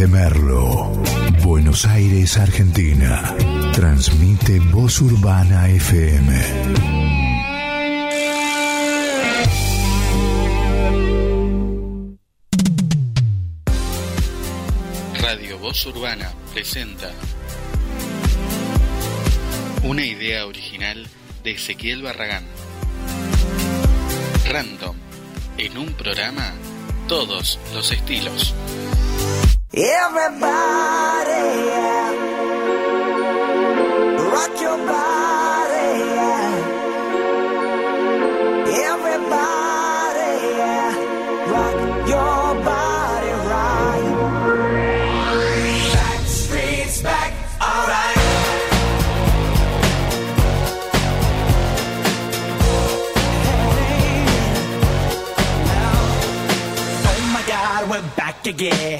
Desde Merlo, Buenos Aires, Argentina. Transmite Voz Urbana FM. Radio Voz Urbana presenta una idea original de Ezequiel Barragán. Random. En un programa, todos los estilos. Everybody, yeah. rock your body, yeah. Everybody, yeah. rock your body right. Back streets back, alright. Oh my god, we're back again.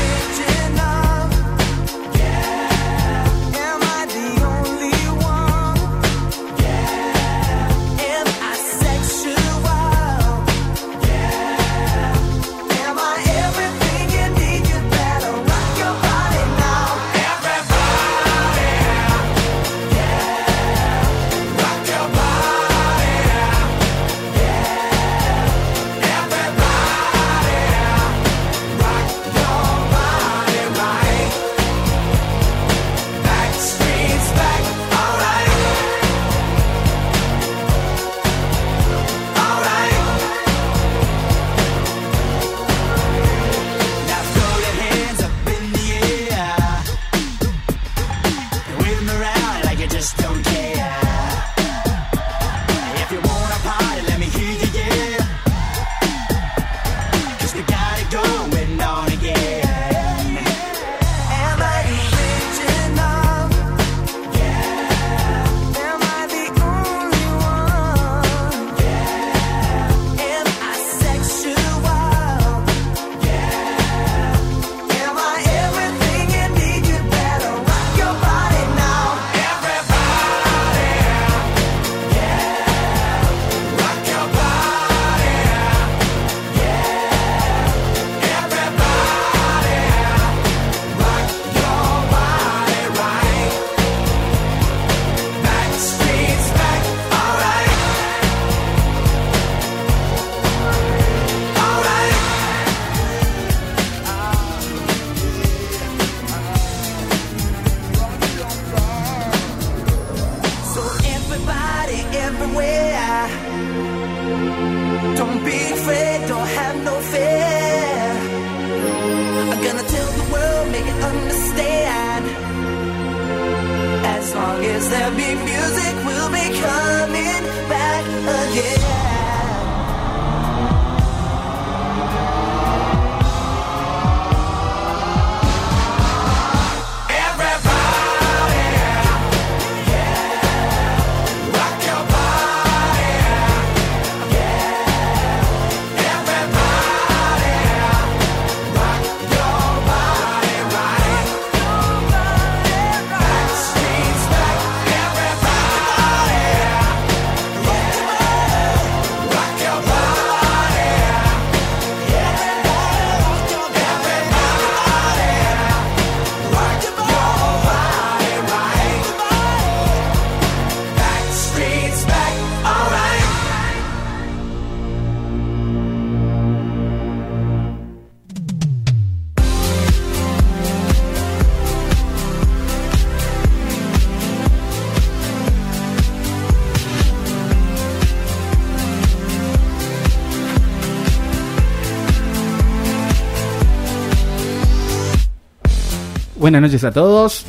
Buenas noches a todos.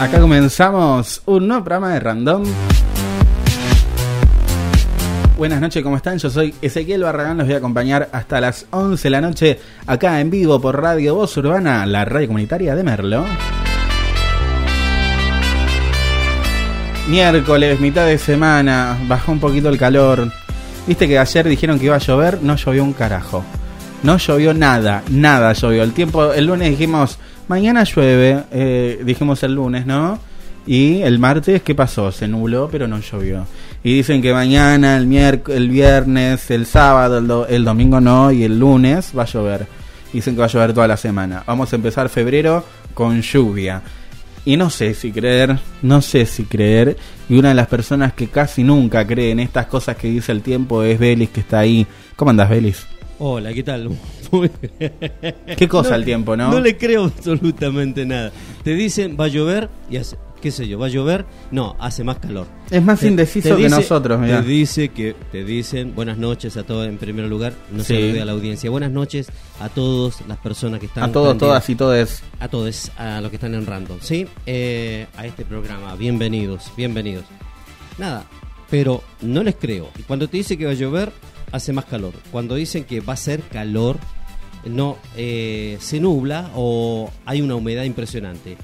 Acá comenzamos un nuevo programa de Random. Buenas noches, ¿cómo están? Yo soy Ezequiel Barragán, los voy a acompañar hasta las 11 de la noche acá en vivo por Radio Voz Urbana, la radio comunitaria de Merlo. Miércoles, mitad de semana, bajó un poquito el calor. Viste que ayer dijeron que iba a llover, no llovió un carajo. No llovió nada, nada llovió. El tiempo, el lunes dijimos, mañana llueve, eh, dijimos el lunes, ¿no? Y el martes, ¿qué pasó? Se nubló, pero no llovió. Y dicen que mañana, el, miércoles, el viernes, el sábado, el, el domingo no, y el lunes va a llover. Dicen que va a llover toda la semana. Vamos a empezar febrero con lluvia. Y no sé si creer, no sé si creer. Y una de las personas que casi nunca cree en estas cosas que dice el tiempo es Belis, que está ahí. ¿Cómo andas, Belis? Hola, ¿qué tal? ¿Qué cosa el tiempo, no? No le creo absolutamente nada. Te dicen, va a llover y hace, qué sé yo, va a llover, no, hace más calor. Es más Te- indeciso te que nosotros, mirá. Te dice que te dicen buenas noches a todos en primer lugar, no Sí. se olvide a la audiencia. Buenas noches a todas las personas que están A todos, todas y todos. a todos, a los que están en Random, ¿sí? Eh, a este programa, bienvenidos, bienvenidos. Nada, pero no les creo. Y cuando te dice que va a llover, hace más calor. Cuando dicen que va a ser calor, no, eh, se nubla o hay una humedad impresionante.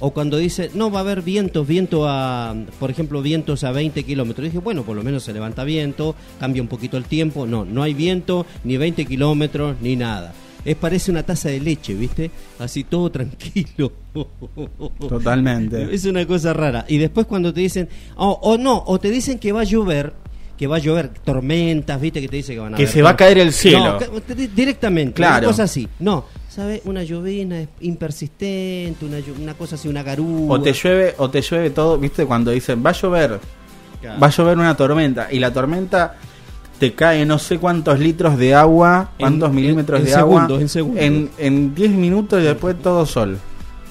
O cuando dice, no, va a haber vientos, viento a, por ejemplo, vientos a 20 kilómetros. Dije, bueno, por lo menos se levanta viento, cambia un poquito el tiempo. No, no hay viento, ni 20 kilómetros, ni nada. Es parece una taza de leche, ¿viste? Así todo tranquilo. Totalmente. Es una cosa rara. Y después cuando te dicen, oh, o no, o te dicen que va a llover, que va a llover tormentas, ¿viste? Que te dice que van a Que se va a caer el cielo. No, directamente, Claro. una cosa así. No, ¿sabes? Una llovina es impersistente, una, una cosa así, una garúa. O te llueve, o te llueve todo, ¿viste? Cuando dicen, va a llover, Claro. va a llover una tormenta. Y la tormenta te cae no sé cuántos litros de agua, cuántos en- milímetros en de segundos, agua. en segundos. En, en 10 minutos y después todo sol.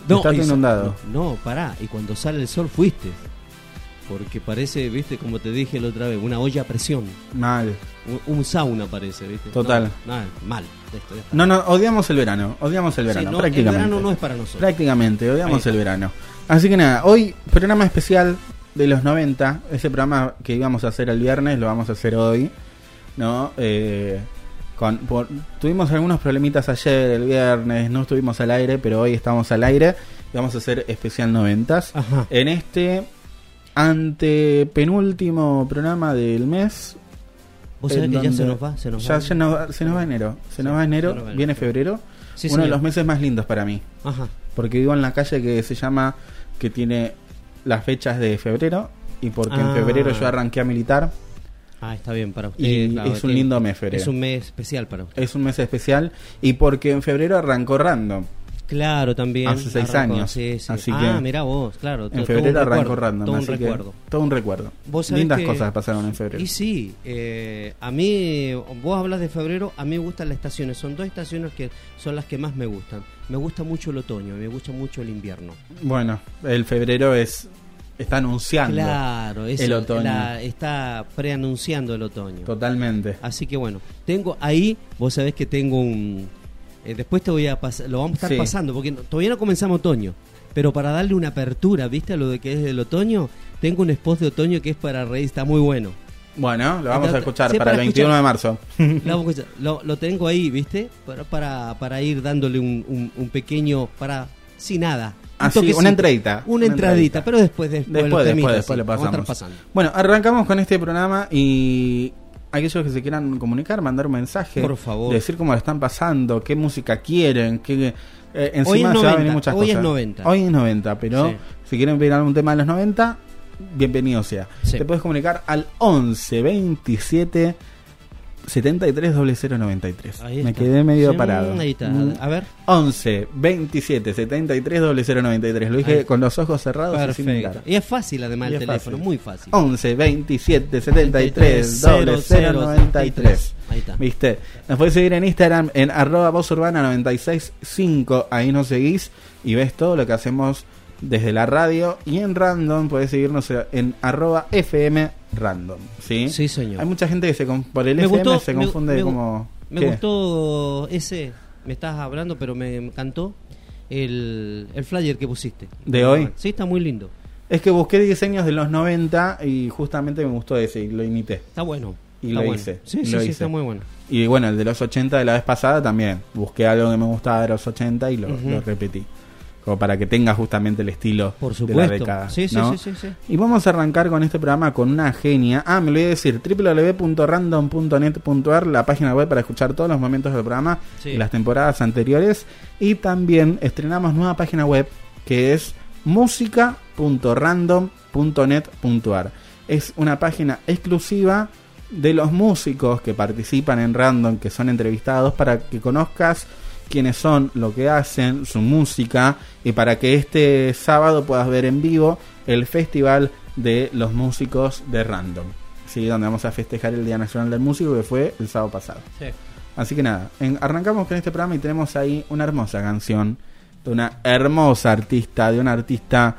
Está y sa- inundado. No, pará. Y cuando sale el sol fuiste. Porque parece, viste, como te dije la otra vez, una olla a presión. Mal. Un, un sauna parece, viste. Total. No, no, mal. Esto. No, no, odiamos el verano. Odiamos el Sí, verano, no, el prácticamente. verano no es para nosotros. Prácticamente, odiamos el verano. Así que nada, hoy programa especial de los 90. Ese programa que íbamos a hacer el viernes lo vamos a hacer hoy. ¿No? Eh, con, por- tuvimos algunos problemitas ayer, el viernes, no estuvimos al aire, pero hoy estamos al aire. Y vamos a hacer especial 90. Ajá. En este antepenúltimo programa del mes. Vos sabés que ya se nos va, se nos ya, va. ya nos va- se nos va enero. Se nos Sí, va enero, se nos va enero. viene febrero. Sí, uno de los meses más lindos para mí. Ajá. Porque vivo en la calle que se llama, que tiene las fechas de febrero. Y porque en Ah. febrero yo arranqué a militar. Ah, está bien para usted. Y claro, es un lindo mes febrero. Es un mes especial para usted. Es un mes especial. Y porque en febrero arrancó Random. Claro, también. Hace seis arrancó, años. sí, sí. Así ah, que- mirá vos, claro. En febrero arrancó Random. Todo un así que recuerdo. todo un recuerdo. Lindas que- cosas pasaron en febrero. Y sí, eh, a mí, vos hablas de febrero, a mí me gustan las estaciones. Son dos estaciones que son las que más me gustan. Me gusta mucho el otoño, me gusta mucho el invierno. Bueno, el febrero es está anunciando. Claro, eso, el otoño. la- está preanunciando el otoño. Totalmente. Así que bueno, tengo ahí, vos sabés que tengo un... eh, después te voy a pasar, lo vamos a estar Sí. pasando, porque no- todavía no comenzamos otoño. Pero para darle una apertura, ¿viste? A lo de que es del otoño, tengo un spot de otoño que es para reír, está muy bueno. Bueno, lo vamos a escuchar Sí, para el para 21 de marzo. Lo. Lo- tengo ahí, ¿viste? Para, para, para ir dándole un, un- un pequeño, para, sin nada. Así, toquecito. una entradita. Una, entradita, pero después, después, Después, después, después sí, le vamos a estar pasamos. pasando. Bueno, arrancamos con este programa y aquellos que se quieran comunicar, mandar un mensaje, Por favor. decir cómo lo están pasando, qué música quieren, qué eh, encima Hoy es se va a 90, venir muchas hoy es cosas. 90. Hoy es 90, pero Sí. si quieren pedir algún tema de los 90, bienvenido sea. Sí. Te puedes comunicar al 11 27 73 0093. Ahí Me está. quedé medio Sí, parado. Mm. A ver. 11 27 73 0093. Lo dije con los ojos cerrados y sin mirar. Perfecto. Y es fácil además Y el teléfono, fácil. muy fácil. 11 27 73 0093. Ahí está. ¿Viste? Nos puedes seguir en Instagram en arroba vozurbana 965. Ahí nos seguís y ves todo lo que hacemos desde la radio. Y en random puedes seguirnos en arroba FM random. ¿Sí? Sí, señor. Hay mucha gente que se con- por el Me FM gustó, se confunde me- como. Me ¿qué? gustó ese, me estás hablando, pero me encantó el, el flyer que pusiste. ¿De hoy? Sí, está muy lindo. Es que busqué diseños de los 90 y justamente me gustó ese y lo imité. Está bueno. Y está lo bueno. hice, Sí, y sí, sí, está muy bueno. Y bueno, el de los 80 de la vez pasada también. Busqué algo que me gustaba de los 80 y lo repetí. Como para que tenga justamente el estilo Por de la década. Sí, sí, ¿no? sí, sí, sí. Y vamos a arrancar con este programa con una genia. Ah, me lo voy a decir, www.random.net.ar, la página web para escuchar todos los momentos del programa y las temporadas anteriores. Y también estrenamos nueva página web que es música.random.net.ar. Es una página exclusiva de los músicos que participan en Random, que son entrevistados, para que conozcas quiénes son, lo que hacen, su música, y para que este sábado puedas ver en vivo el Festival de los Músicos de Random. Sí, donde vamos a festejar el Día Nacional del Músico que fue el sábado pasado. Así que nada, en- arrancamos con este programa y tenemos ahí una hermosa canción de una hermosa artista, de una artista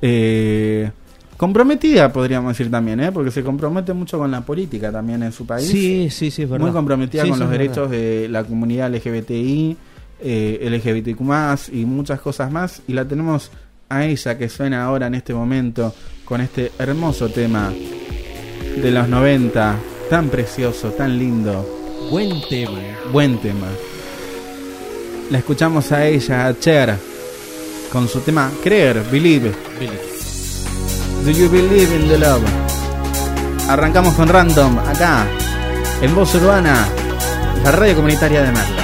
eh, comprometida, podríamos decir también, ¿eh? porque se compromete mucho con la política también en su país. Sí, sí, sí, es verdad. Muy comprometida Sí, con sí, los derechos verdad. de la comunidad LGBTI, eh, LGBTQ y muchas cosas más. Y la tenemos a ella que suena ahora en este momento con este hermoso tema de los 90, tan precioso, tan lindo. Buen tema. Buen tema. La escuchamos a ella, a Cher, con su tema Creer, Believe. Billy. Do you believe in the love? Arrancamos con Random, acá, en Voz Urbana, la radio comunitaria de Merla.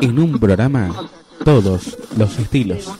En un programa, todos los estilos.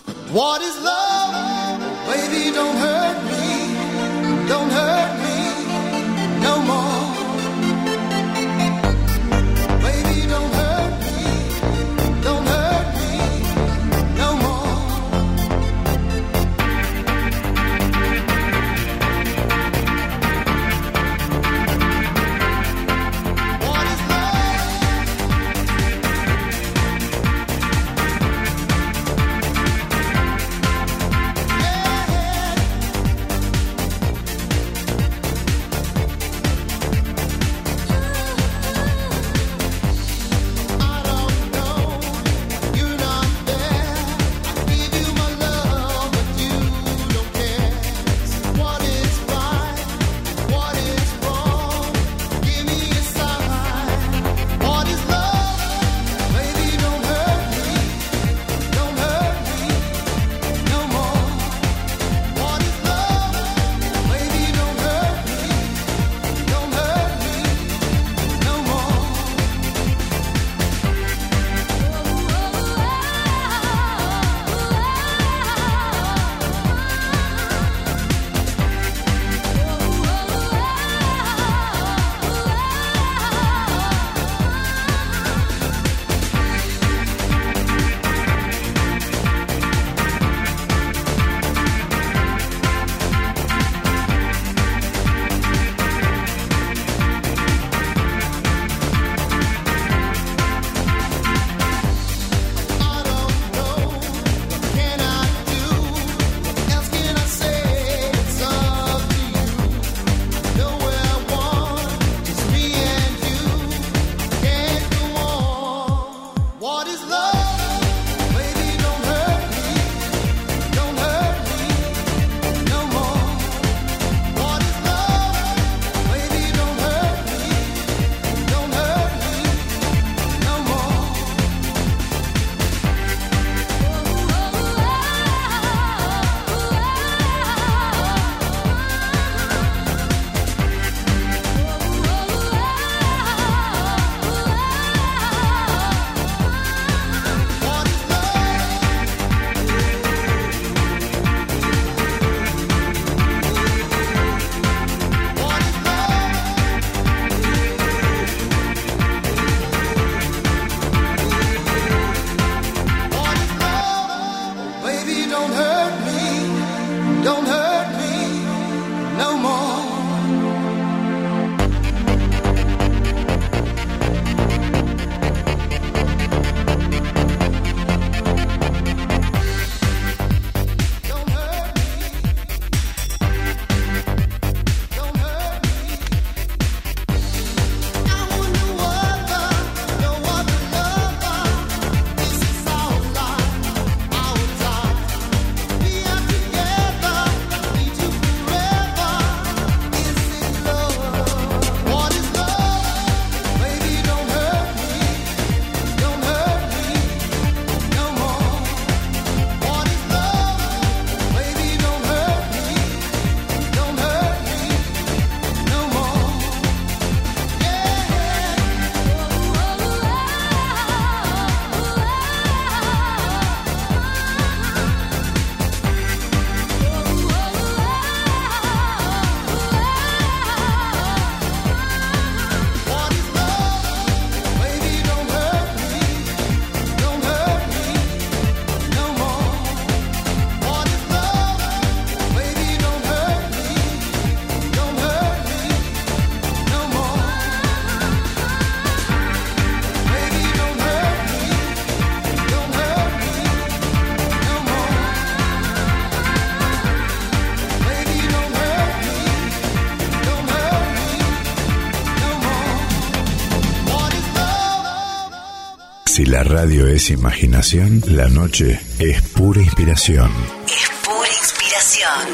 la radio es imaginación, la noche es pura inspiración. Es pura inspiración.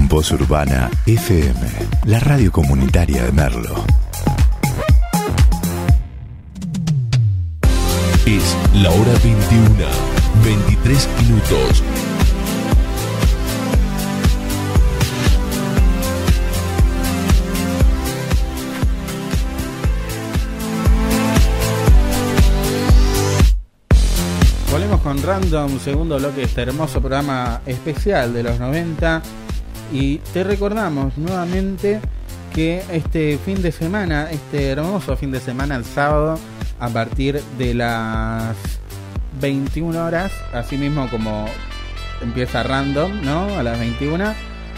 Voz Urbana FM, la radio comunitaria de Merlo. Es la hora 21, 23 minutos. Random, segundo bloque de este hermoso programa especial de los 90. Y te recordamos nuevamente que este fin de semana, este hermoso fin de semana, el sábado, a partir de las 21 horas, así mismo como empieza Random, ¿no? A las 21,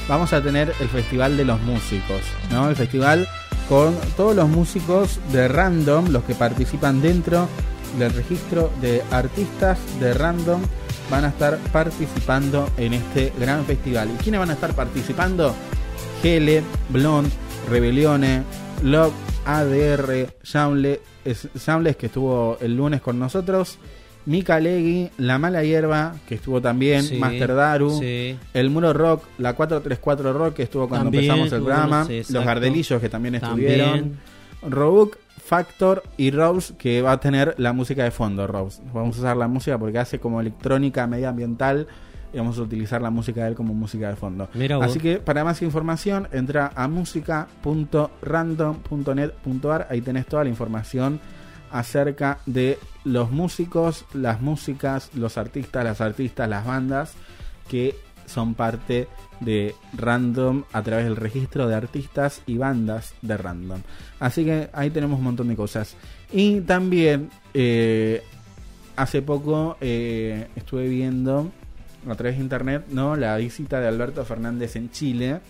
vamos a tener el Festival de los Músicos, ¿no? El festival con todos los músicos de Random, los que participan dentro del registro de artistas de Random, van a estar participando en este gran festival. ¿Y quiénes van a estar participando? Gele, Blond, Rebelione, Love, ADR, Shawnle- es- Shawnless, que estuvo el lunes con nosotros, Mika Legui, La Mala Hierba, que estuvo también, Sí, Master Daru, sí. El Muro Rock, la 434 Rock, que estuvo cuando También empezamos el programa, sí, Los. Gardelillos, que también También. estuvieron, Robuk, Factor y Rose, que va a tener la música de fondo, Rose. Vamos a usar la música porque hace como electrónica medioambiental y vamos a utilizar la música de él como música de fondo. Mira. Así que para más información entra a música.random.net.ar, ahí tenés toda la información acerca de los músicos, las músicas, los artistas, las artistas, las bandas que son parte de Random a través del registro de artistas y bandas de Random. Así que ahí tenemos un montón de cosas. Y también eh, hace poco eh, estuve viendo a través de internet no la visita de Alberto Fernández en Chile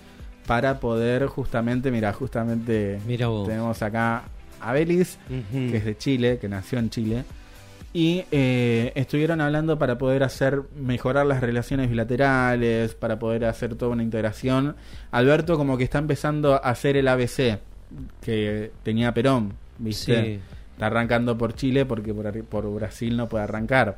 para poder justamente, mira, justamente Mira tenemos acá a Belis, que es de Chile, que nació en Chile. Y eh, estuvieron hablando para poder hacer mejorar las relaciones bilaterales, para poder hacer toda una integración. Alberto como que está empezando a hacer el ABC que tenía Perón, ¿viste? Sí. Está arrancando por Chile porque por, por Brasil no puede arrancar,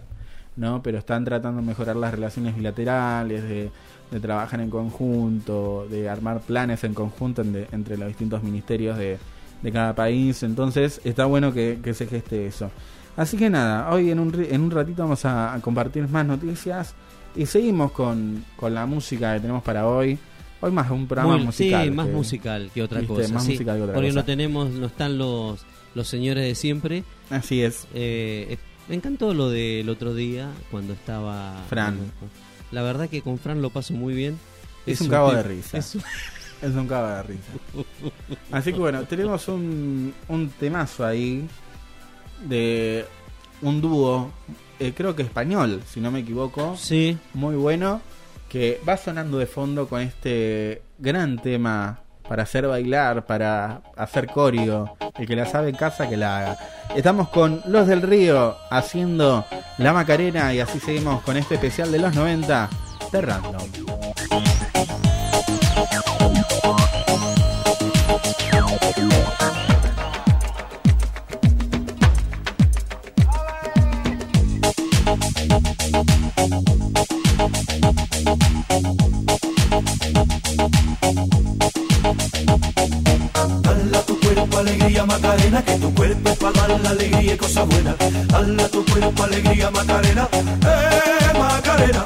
¿no? Pero están tratando de mejorar las relaciones bilaterales, de, de trabajar en conjunto, de armar planes en conjunto en- de- entre los distintos ministerios de, de cada país. Entonces está bueno que, que se geste eso. Así que nada, hoy en un, en un ratito vamos a, compartir más noticias y seguimos con, con la música que tenemos para hoy. Hoy más un programa Muy- musical. Sí, más que- musical que otra ¿viste? cosa. Más sí, musical que otra porque cosa. no tenemos, no están los, los señores de siempre. Así es. Eh, eh, me encantó lo del otro día cuando estaba Fran. la verdad que con Fran lo paso muy bien. Es un cabo de risa. es un- Es un cago de risa. Así que bueno, tenemos un, un temazo ahí de un dúo, eh, creo que español, si no me equivoco, sí, muy bueno, que va sonando de fondo con este gran tema para hacer bailar, para hacer corio. El que la sabe en casa, que la haga. Estamos con Los del Río haciendo la Macarena y así seguimos con este especial de los 90 de Random. Macarena, que tu cuerpo para dar la alegría y cosas buenas. Dale a tu cuerpo alegría Macarena, eh Macarena.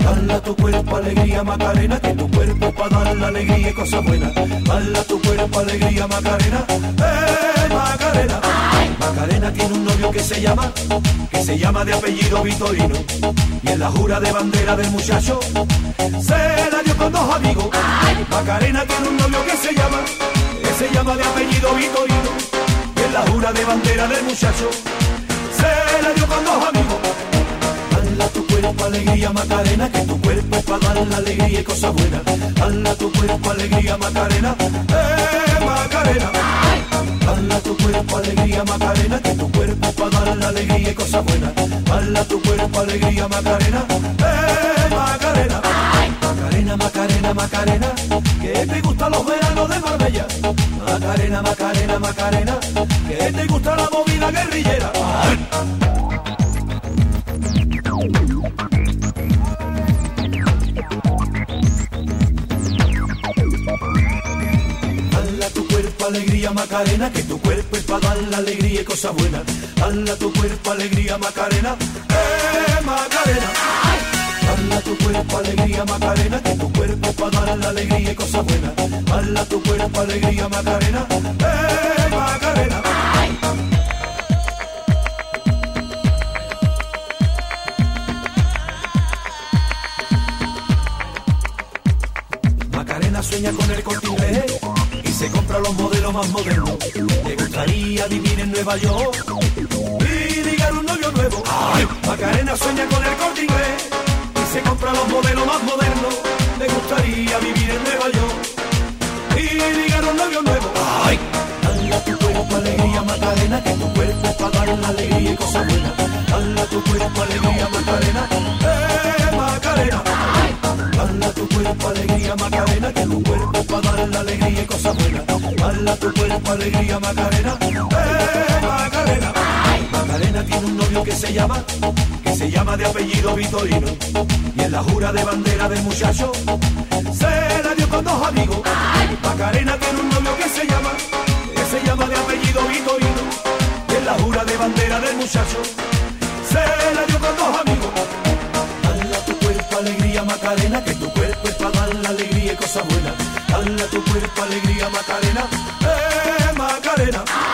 Dale a tu cuerpo alegría Macarena, que tu cuerpo para dar la alegría y cosas buenas. Dale a tu cuerpo alegría Macarena, eh Macarena. Macarena tiene un novio que se llama, que se llama de apellido Vitorino. Y en la jura de bandera del muchacho, se la dio con dos amigos. Macarena tiene un novio que se llama, se llama de apellido Vitorino. Y en la jura de bandera del muchacho, se la dio con dos amigos. Dale a tu cuerpo alegría Macarena, que tu cuerpo es para dar la alegría y cosas buenas. Dale a tu cuerpo alegría Macarena, eh Macarena. Dale a tu cuerpo alegría Macarena, que tu cuerpo es para dar la alegría y cosas buenas. Dale a tu cuerpo alegría Macarena, eh Macarena. Macarena, Macarena, Macarena, que te gustan los veranos de Marbella. Macarena, Macarena, Macarena, que te gusta la movida guerrillera. Dale a tu cuerpo alegría Macarena, que tu cuerpo es para dar la alegría y cosas buenas. Dale a tu cuerpo alegría Macarena, eh Macarena. Bala tu cuerpo, alegría, Macarena, que tu cuerpo para dar la alegría y cosas buenas. Bala tu cuerpo, alegría, Macarena, eh, Macarena. Ay. Macarena sueña con el corte y se compra los modelos más modernos. Le gustaría vivir en Nueva York y ligar un novio nuevo. Ay. Macarena sueña con el corte se compra los modelos más modernos. Le gustaría vivir en Nueva York y ligar un novio nuevo. ¡Ay! Dale a tu cuerpo alegría, Macarena, que tu cuerpo para dar la alegría y cosas buenas. Dale a tu cuerpo alegría, Macarena, eh, Macarena. Dale a tu cuerpo alegría, Macarena, que tu cuerpo para dar la alegría y cosas buenas. Dale a tu cuerpo alegría, Macarena, eh, Macarena. Macarena tiene un novio que se llama, se llama de apellido Vitorino. Y en la jura de bandera del muchacho, se la dio con dos amigos. Macarena tiene un novio que se llama, que se llama de apellido Vitorino. Y en la jura de bandera del muchacho, se la dio con dos amigos. Dale a tu cuerpo alegría Macarena, que tu cuerpo es para dar la alegría y cosas buenas. Dale a tu cuerpo alegría Macarena, eh Macarena.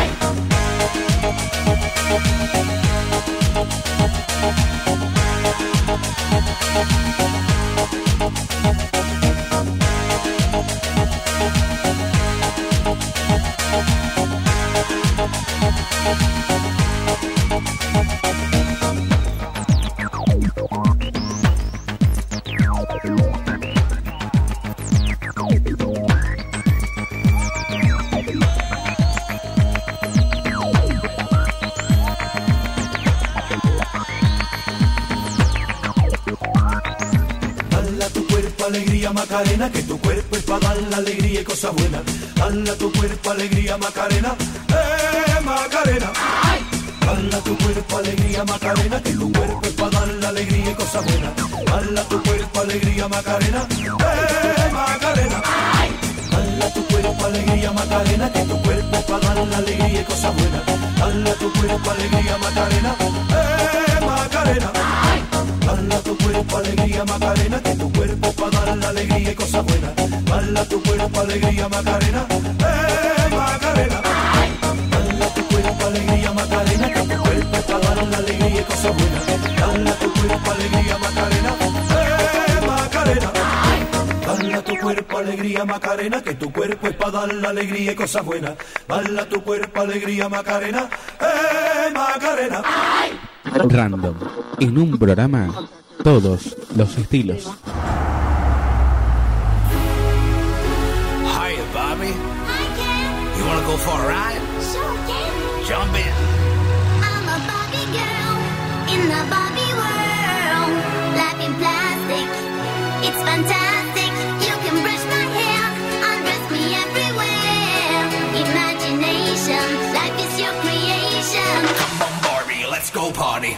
Macarena, que tu cuerpo es para dar la alegría y cosas buenas. Dale a tu cuerpo alegría Macarena, eh Macarena. Dale a tu cuerpo alegría Macarena, que tu cuerpo es para dar la alegría y cosas buenas. Dale a tu cuerpo alegría Macarena, eh Macarena. Dale a tu cuerpo alegría Macarena, que tu cuerpo es para dar la alegría y cosas buenas. Dale a tu cuerpo alegría Macarena, eh Macarena. A tu cuerpo alegría Macarena, que tu cuerpo para dar la alegría y cosas buenas. Dale a tu cuerpo alegría Macarena, eh Macarena. Dale a tu cuerpo alegría Macarena, que tu cuerpo para dar la alegría y cosas buenas. Dale a tu cuerpo alegría Macarena, eh Macarena. Dale a tu cuerpo alegría Macarena, que tu cuerpo es para dar la alegría y cosas buenas. Dale a tu cuerpo alegría Macarena, eh Macarena. Random. En un programa, todos los estilos. Hiya, Bobby. You wanna go for a ride? Jump in. I'm a Barbie girl in the Barbie world. Life in plastic, it's fantastic. You can brush my hair, undress me everywhere. Imagination, life is your creation. Come on, Barbie, let's go party.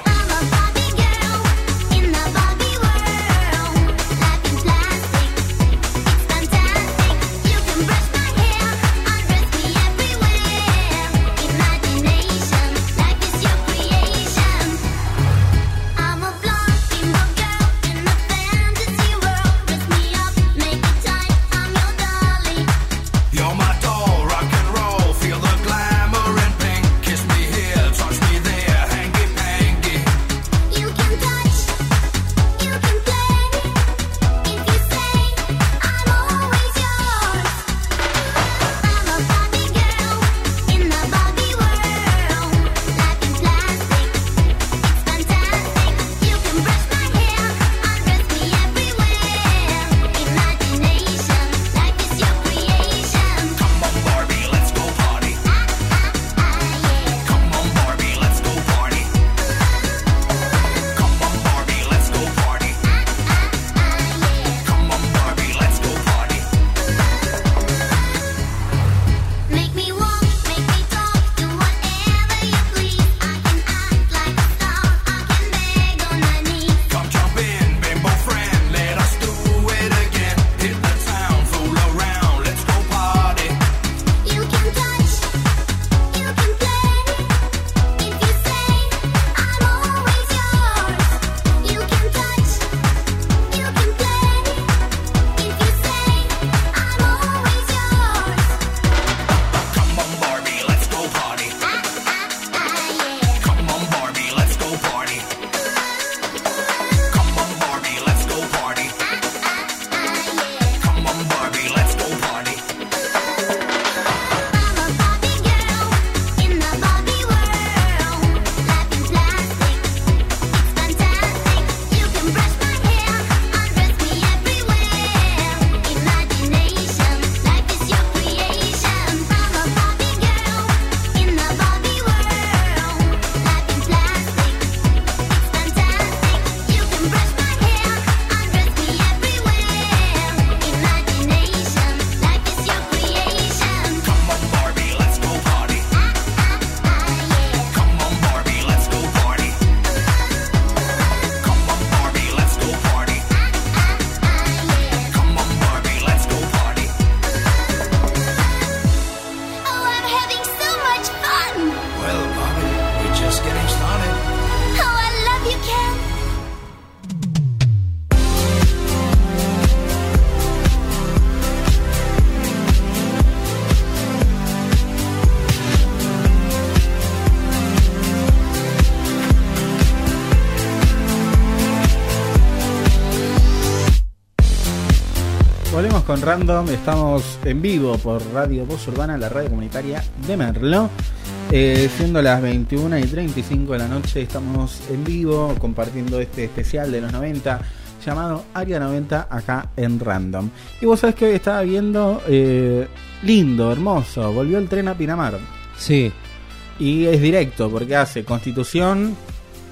Random. Estamos en vivo por Radio Voz Urbana, la radio comunitaria de Merlo. Eh, siendo las 21 y 35 de la noche, estamos en vivo compartiendo este especial de los 90 llamado Área 90 acá en Random. Y vos sabés que hoy estaba viendo eh, lindo, hermoso. Volvió el tren a Pinamar. Sí. Y es directo porque hace Constitución,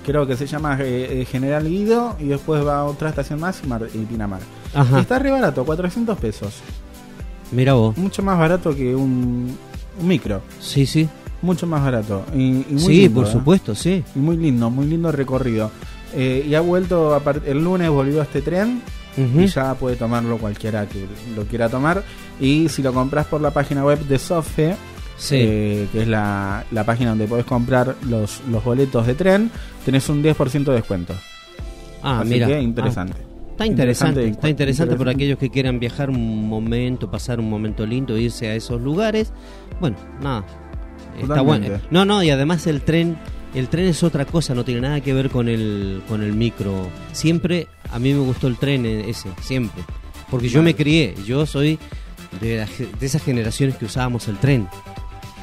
creo que se llama eh, eh, General Guido, y después va a otra estación más y, Mar- y Pinamar. Ajá. Y está re barato, 400 pesos. Mira vos. Mucho más barato que un, un micro. Sí, sí. Mucho más barato. Y, y muy Sí, lindo, por ¿eh? supuesto, sí. Y muy lindo, muy lindo recorrido. Eh, y ha vuelto, a el lunes volvió este tren y ya puede tomarlo cualquiera que lo quiera tomar. Y si lo compras por la página web de Sofe, Sí. eh, que es la, la página donde podés comprar los, los boletos de tren, tenés un 10% de descuento. Ah, Así mira. que interesante. Ah, Está interesante, Interesante, está interesante por aquellos que quieran viajar un momento, pasar un momento lindo, irse a esos lugares. Bueno, nada. Está bueno. No, no, y además el tren, el tren es otra cosa, no tiene nada que ver con el con el micro. Siempre a mí me gustó el tren eh, ese, siempre. Porque yo me crié, yo soy de, la de esas generaciones que usábamos el tren.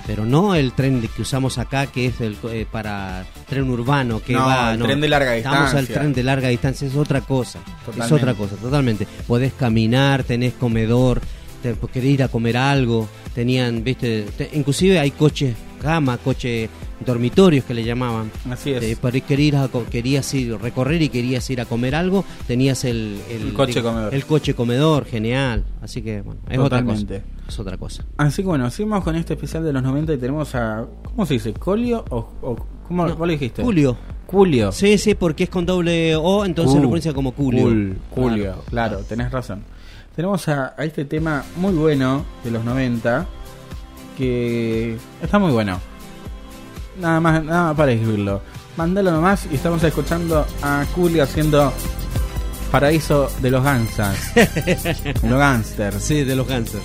Pero no el tren que usamos acá, que es el, eh, para tren urbano, que No, va... el tren de larga Estamos al distancia. tren de larga distancia, es otra cosa. Es Totalmente. otra cosa, totalmente. Podés caminar, tenés comedor, te, querés ir a comer algo, tenían, viste, te- inclusive hay coches gama, coches dormitorios que le llamaban. Así es. Eh, para querías, ir a co- querías ir a recorrer y querías ir a comer algo, tenías el, El coche comedor. El coche comedor, genial. Así que, bueno, es otra cosa. Es otra cosa. Así que bueno, seguimos con este especial de los 90 y tenemos a. ¿Cómo se dice? ¿Colio o.? o ¿Cómo No, dijiste? Julio. Julio. Sí, sí, porque es con doble O, entonces Uh, lo pronuncia como Julio. Claro. Julio, claro, tenés razón. Tenemos a, a este tema muy bueno de los 90 que está muy bueno. Nada más, nada más para escribirlo. Mándalo nomás y estamos escuchando a Julio haciendo Paraíso de los Gansas. los Gangsters. Sí, de los Gangsters.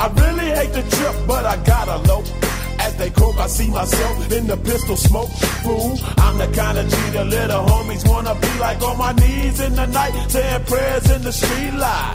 I really hate the trip, but I gotta low. As they croak, I see myself in the pistol smoke. Fool, I'm the kind of G the little homies wanna be like on my knees in the night, saying prayers in the street light.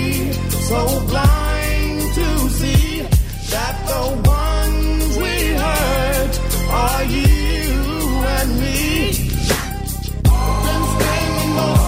so blind to see that the ones we hurt are you and me? Been spending most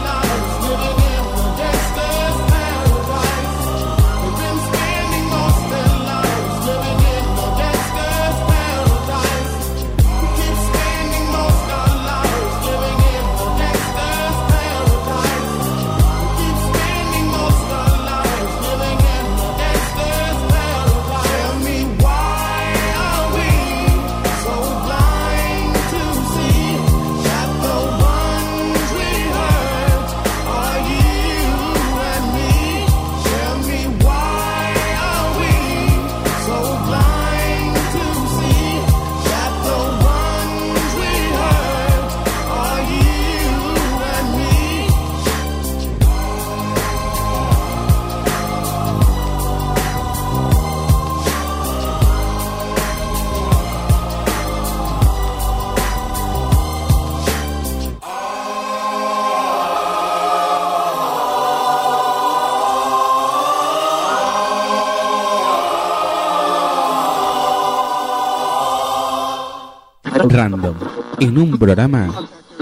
Random. En un programa,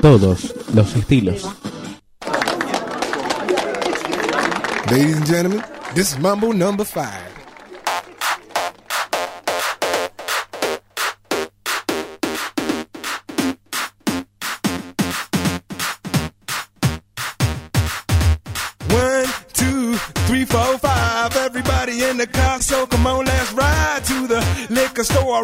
todos los estilos. Ladies and gentlemen, this is Mumble number five. One, two, three, four, five. Everybody in the car, so come on, let's ride to the liquor store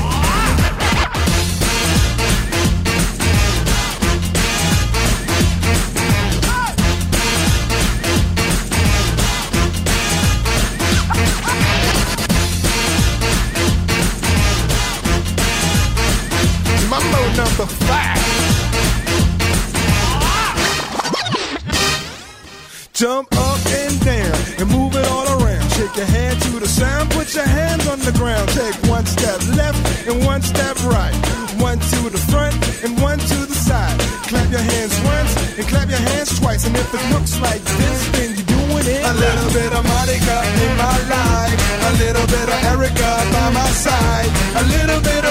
Twice. And if it looks like this, then you're doing it. A little bit of Monica in my life. A little bit of Erica by my side. A little bit of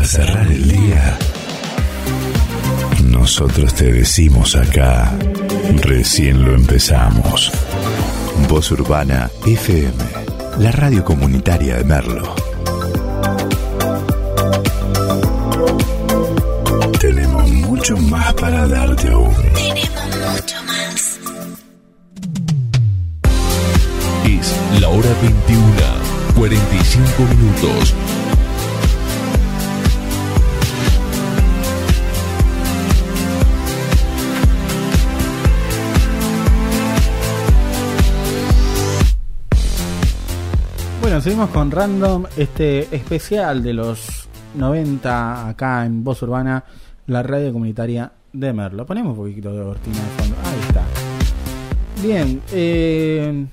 Para cerrar el día, nosotros te decimos acá, recién lo empezamos. Voz Urbana FM, la radio comunitaria de Merlo. Tenemos mucho más para darte aún. Tenemos mucho más. Es la hora 21, 45 minutos. Bueno, seguimos con Random, este especial de los 90 acá en Voz Urbana, la radio comunitaria de Merlo. Ponemos un poquito de cortina de fondo. Ahí está. Bien, eh,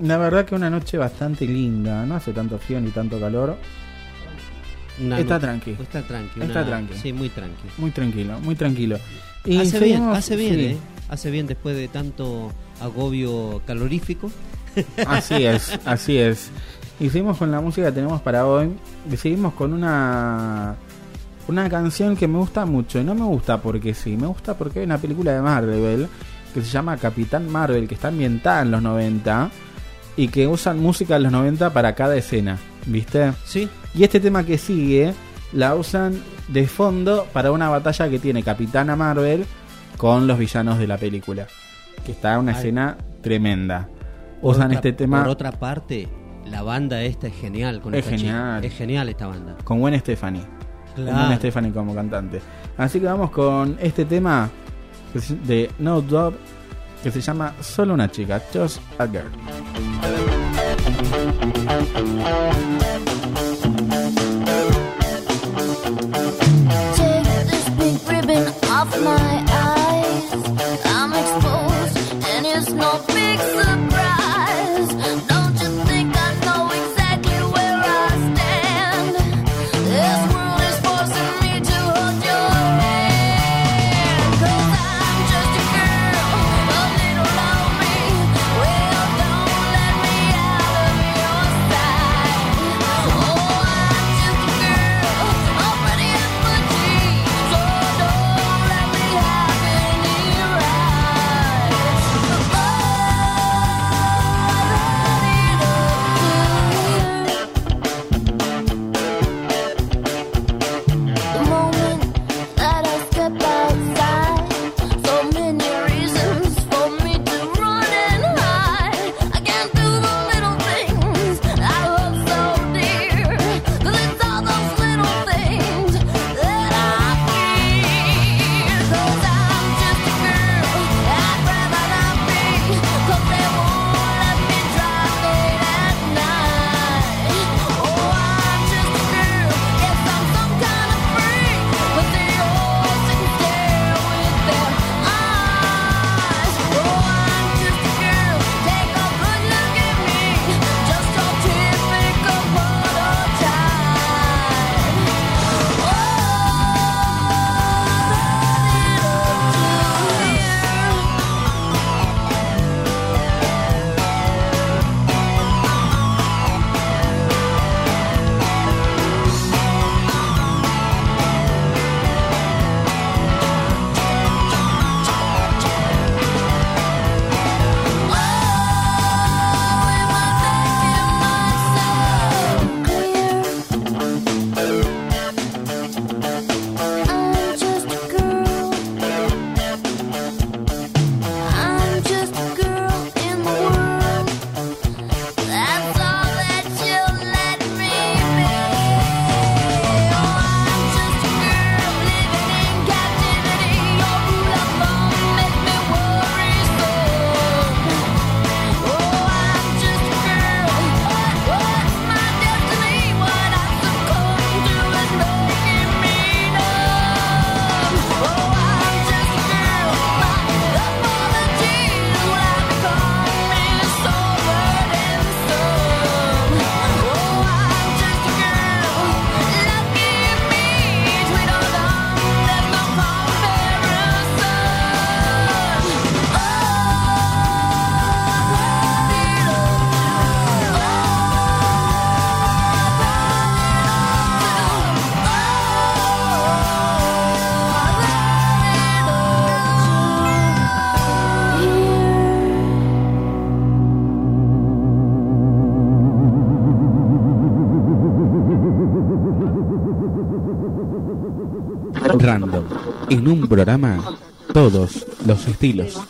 la verdad que una noche bastante linda, no hace tanto frío ni tanto calor. Una está noche- tranqui. Está tranqui. Está una- tranqui. Sí, muy tranqui. Muy tranquilo, muy tranquilo. Y hace bien, hace bien, sí. ¿eh? Hace bien después de tanto agobio calorífico. Así es, así es. Y seguimos con la música que tenemos para hoy. Y seguimos con una una canción que me gusta mucho. Y no me gusta porque sí, me gusta porque hay una película de Marvel que se llama Capitán Marvel, que está ambientada en los 90 y que usan música de los 90 para cada escena, ¿viste? Sí. Y este tema que sigue la usan de fondo para una batalla que tiene Capitana Marvel con los villanos de la película. Que está una Ay. escena tremenda. Por Usan otra- este tema Por otra parte, la banda esta es genial con Es esta chica. genial. Es genial esta banda. con Gwen Stefani. Con Claro. Gwen Stefani como cantante. Así que vamos con este tema de No Doubt que se llama Solo una chica, Just a Girl. Take this pink ribbon off my eyes. I'm exposed, and it's no big surprise. En un programa, todos los estilos.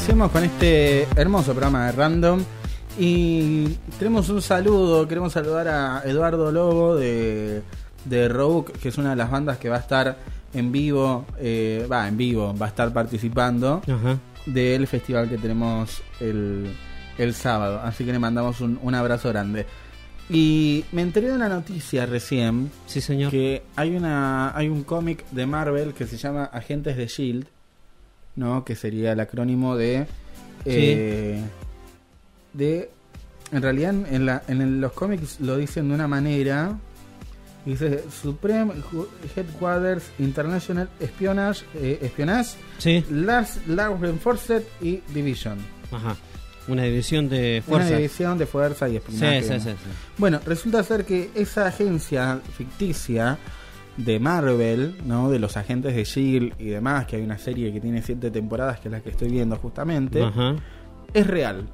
Seguimos con este hermoso programa de Random. Y tenemos un saludo, queremos saludar a Eduardo Lobo de, de Rogue, que es una de las bandas que va a estar en vivo, eh, va en vivo, va a estar participando Ajá. del festival que tenemos el, el sábado. Así que le mandamos un, un abrazo grande. Y me enteré de una noticia recién. Sí, señor. Que hay una hay un cómic de Marvel que se llama Agentes de Shield, ¿no? Que sería el acrónimo de eh, de en realidad en, la, en los cómics lo dicen de una manera dice Supreme Headquarters International Espionage eh, Espionage Sí. Lars Law Enforced y Division Ajá. Una división de fuerza. una división de fuerza y Sí, espionaje sí, sí, sí. Bueno, resulta ser que esa agencia ficticia de Marvel, ¿no? De los agentes de Shield y demás, que hay una serie que tiene siete temporadas, que es la que estoy viendo justamente, Ajá. es real.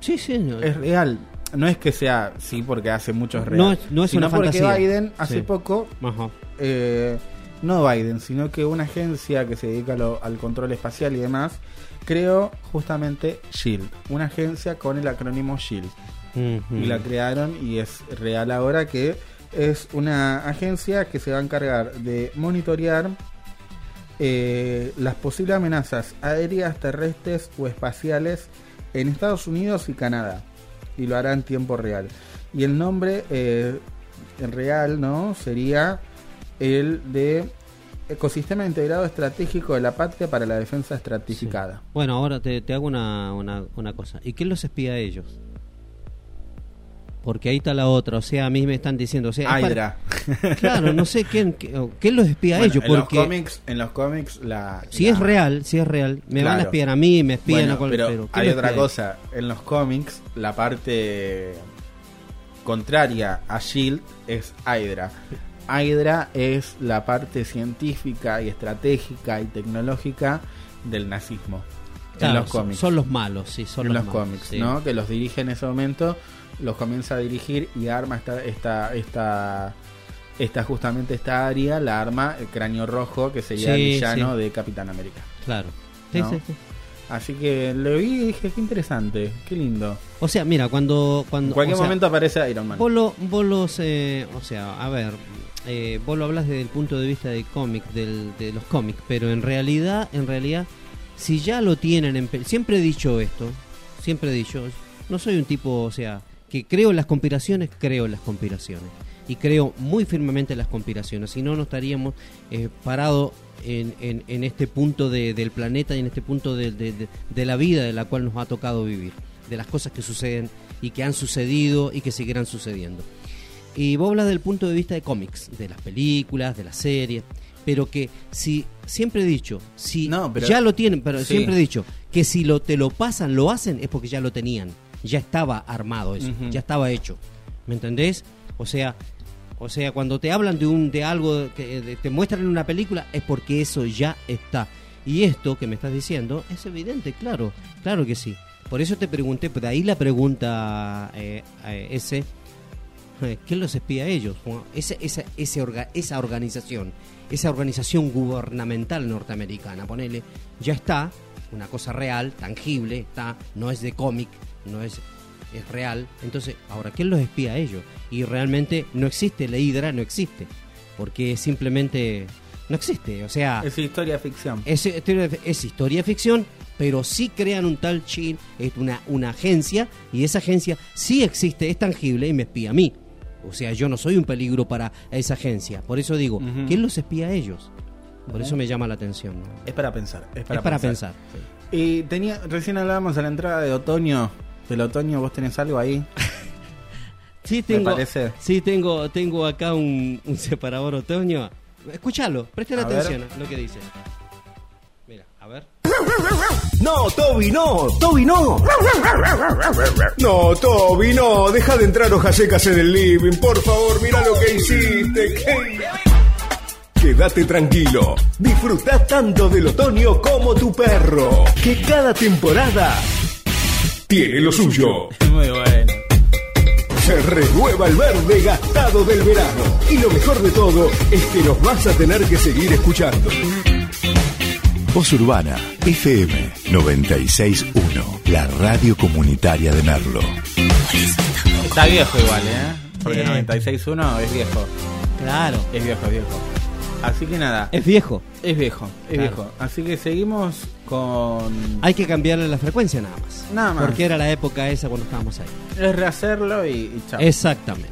Sí, sí. no- Es real. No es que sea, sí, porque hace mucho es real. No es- no es sino una porque fantasía. Biden hace Sí. poco, Ajá. eh, no Biden, sino que una agencia que se dedica lo- al control espacial y demás, creó justamente SHIELD. Una agencia con el acrónimo SHIELD. Y la crearon y es real ahora que es una agencia que se va a encargar de monitorear eh, las posibles amenazas aéreas, terrestres o espaciales en Estados Unidos y Canadá y lo hará en tiempo real. Y el nombre eh, real no sería el de Ecosistema Integrado Estratégico de la Patria para la Defensa Estratificada. Bueno, ahora te, te hago una, una, una cosa. ¿Y quién los espía a ellos? Porque ahí está la otra. O sea, a mí me están diciendo. O sea, Hydra. para- Claro, no sé quién, qué- los espía a ellos. en los cómics, en los cómics la, si la- es real, si es real, me van a espiar a mí, me espían Bueno, a cual- pero, ¿quién hay otra espía cosa. En los cómics, la parte contraria a Shield es Hydra. Hydra es la parte científica y estratégica y tecnológica del nazismo. Claro, en los son- cómics. Son los malos, sí, son en los, los malos, cómics, sí. ¿no? Que los dirige en ese momento, los comienza a dirigir y arma esta, esta, esta, esta justamente esta área, la arma el cráneo rojo, que sería el villano sí. de Capitán América. Claro. Sí, ¿no? sí, sí. Así que lo vi y dije, qué interesante, qué lindo. O sea, mira, cuando. cuando En cualquier o sea, momento aparece Iron Man. Vos, lo- vos los. eh, o sea, a ver. eh, vos lo hablas desde el punto de vista del cómic, del, de los cómics, pero en realidad, en realidad, si ya lo tienen en siempre he dicho esto, siempre he dicho, no soy un tipo, o sea, que creo en las conspiraciones, creo en las conspiraciones y creo muy firmemente en las conspiraciones, si no no estaríamos eh, parados en, en- en este punto de- del planeta y en este punto de, de- la vida de la cual nos ha tocado vivir, de las cosas que suceden y que han sucedido y que seguirán sucediendo. Y vos hablas del punto de vista de cómics, de las películas, de las series, pero que si, siempre he dicho, si pero- ya lo tienen, pero Sí. siempre he dicho que si lo, te lo pasan, lo hacen, es porque ya lo tenían, ya estaba armado eso, ya estaba hecho, ¿me entendés? O sea, o sea, cuando te hablan de un de algo que de- te muestran en una película es porque eso ya está. Y esto que me estás diciendo es evidente, claro, claro que sí. Por eso te pregunté, de ahí la pregunta eh, eh, ese Eh, ¿Quién los espía a ellos? Ese- esa, ese orga- esa organización, esa organización gubernamental norteamericana, ponele, ya está, una cosa real, tangible, está, no es de cómic, no es, es real. Entonces, ahora, ¿quién los espía a ellos? Y realmente no existe, la hidra no existe, porque simplemente no existe, o sea... Es historia ficción. Es, es historia ficción, pero sí crean un tal Chin, es una, una agencia, y esa agencia sí existe, es tangible y me espía a mí. O sea, yo no soy un peligro para esa agencia. Por eso digo, ¿quién los espía a ellos? Por eso me llama la atención. ¿no? Es para pensar. Es para, Es para pensar. Y tenía, recién hablábamos a la entrada de otoño. Del otoño, ¿vos tenés algo ahí? Sí, tengo, ¿Me parece? sí, tengo, tengo acá un, un separador otoño. Escuchalo, presten A atención a lo que dice. Mira, a ver. No, Toby, no, Toby, no. No, Toby, no, deja de entrar hojas secas en el living, por favor, mira lo que hiciste. ¿qué? Quédate tranquilo, disfruta tanto del otoño como tu perro, que cada temporada tiene lo suyo. Muy bueno. Se renueva el verde gastado del verano. Y lo mejor de todo es que nos vas a tener que seguir escuchando. Voz Urbana FM 961, la radio comunitaria de Merlo. Está viejo igual, ¿eh? Porque Bien. 96.1 es viejo. Claro. Es viejo, es viejo. Así que nada. Es viejo. Es viejo, es Claro. viejo. Así que seguimos con... Hay que cambiarle la frecuencia nada más. Nada más. Porque era la época esa cuando estábamos ahí. Es rehacerlo y, y chao. Exactamente.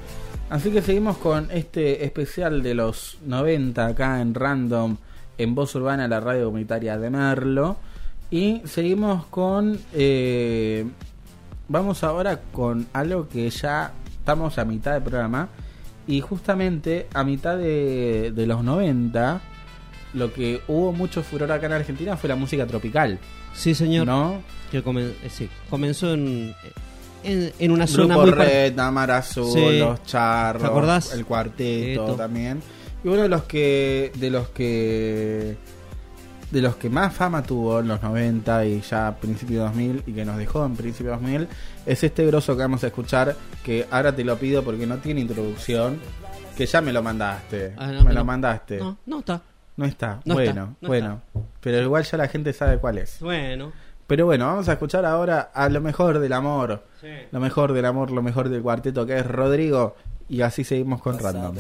Así que seguimos con este especial de los 90 acá en Random, en Voz Urbana, la radio comunitaria de Merlo. Y seguimos con... eh, vamos ahora con algo que ya estamos a mitad del programa. Y justamente a mitad de, de los 90, lo que hubo mucho furor acá en Argentina fue la música tropical. Sí, señor. ¿No? Que comen- eh, sí, comenzó en, en, en una zona Grupo muy Red, Azul, Sí. Los Charros, el Cuarteto Esto. también. Y uno de los que de los que de los que más fama tuvo en los 90 y ya de 2000 y que nos dejó en principios de 2000 es este grosso que vamos a escuchar que ahora te lo pido porque no tiene introducción que ya me lo mandaste Ah, no, me me lo lo- mandaste No, no está. no está No bueno está, no bueno pero igual ya la gente sabe cuál es Bueno. pero bueno, vamos a escuchar ahora a lo mejor del amor. Sí. Lo mejor del amor, lo mejor del cuarteto, que es Rodrigo. Y así seguimos con Random.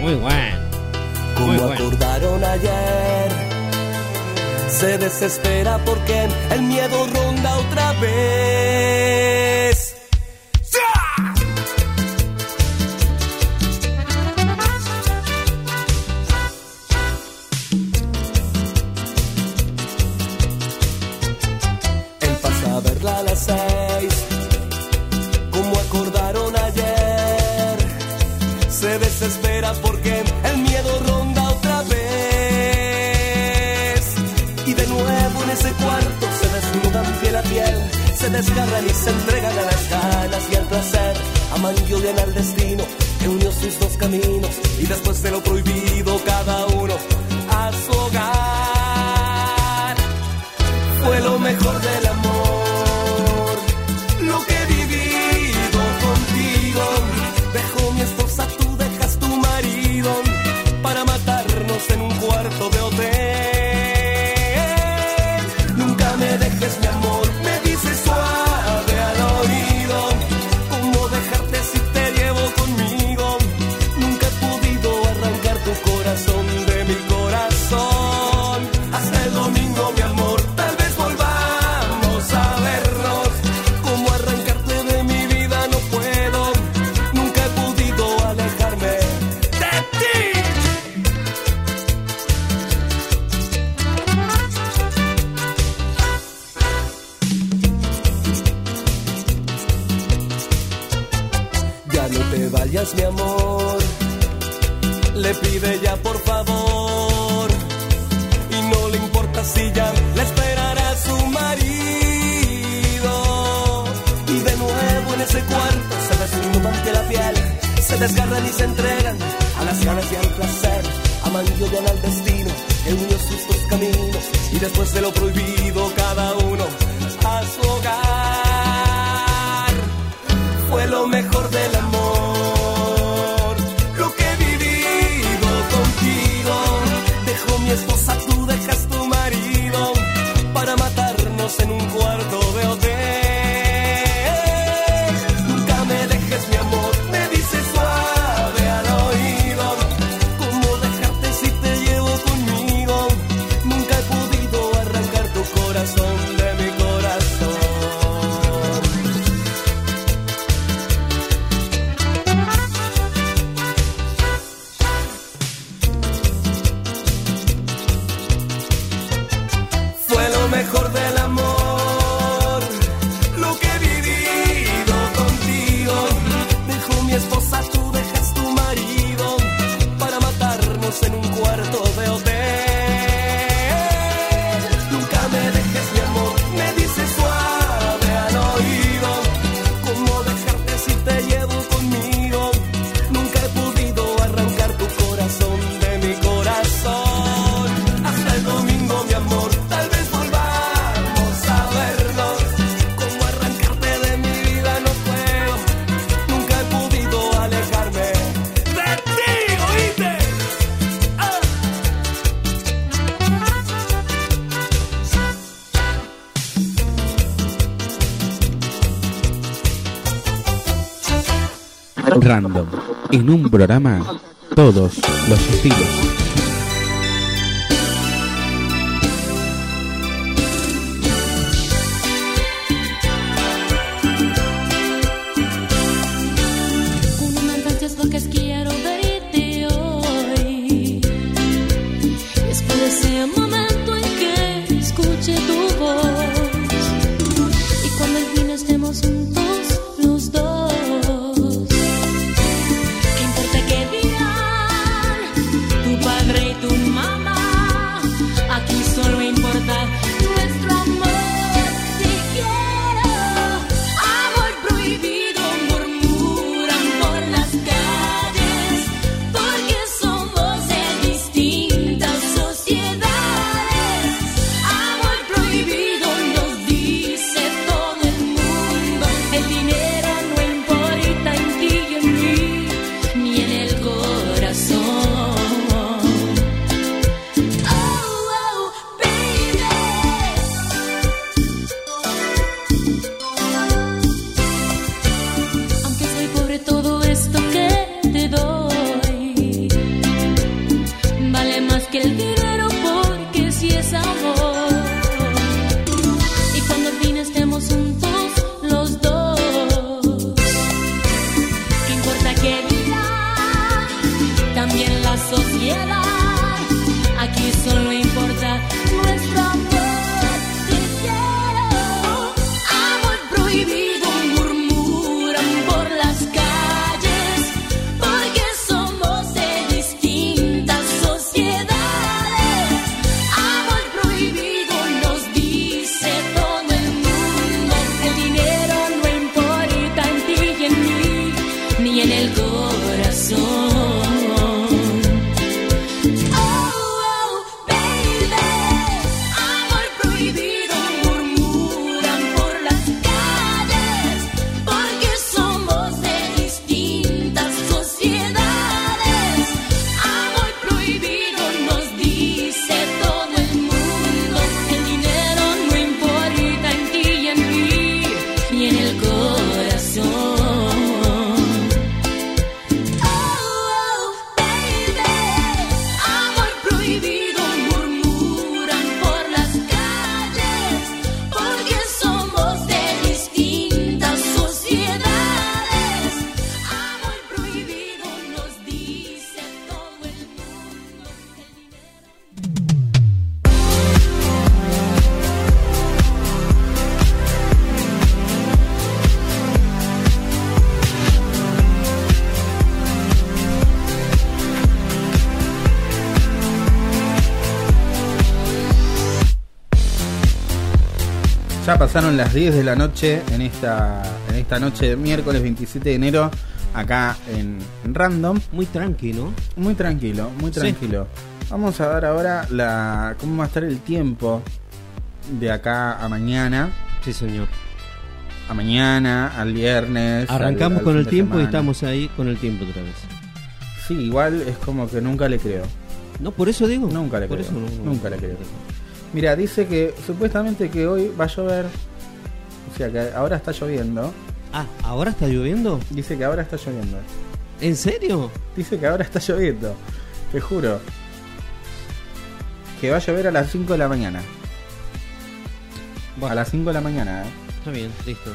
Muy bueno. como bueno. acordaron ayer. Se desespera porque el miedo ronda otra vez. Se y se entregan a las ganas y al placer. Aman y al destino que unió sus dos caminos y después de lo prohibido programa, todos los estilos. Pasaron las 10 de la noche en esta, en esta noche de miércoles 27 de enero, acá en, Random. Muy tranquilo. Muy tranquilo, muy Sí. tranquilo. Vamos a ver ahora la cómo va a estar el tiempo de acá a mañana. Sí, señor. A mañana, al viernes. Arrancamos al- al con el tiempo y semana. estamos ahí con el tiempo otra vez. Sí, igual es como que nunca le creo. No, por eso digo. Nunca le Por creo. eso no, no. nunca le creo. Mira, dice que supuestamente que hoy va a llover. O sea que ahora está lloviendo. Ah, ¿ahora está lloviendo? Dice que ahora está lloviendo. ¿En serio? Dice que ahora está lloviendo. Te juro. Que va a llover a las 5 de la mañana. A las 5 de la mañana, ¿eh? Está bien, listo.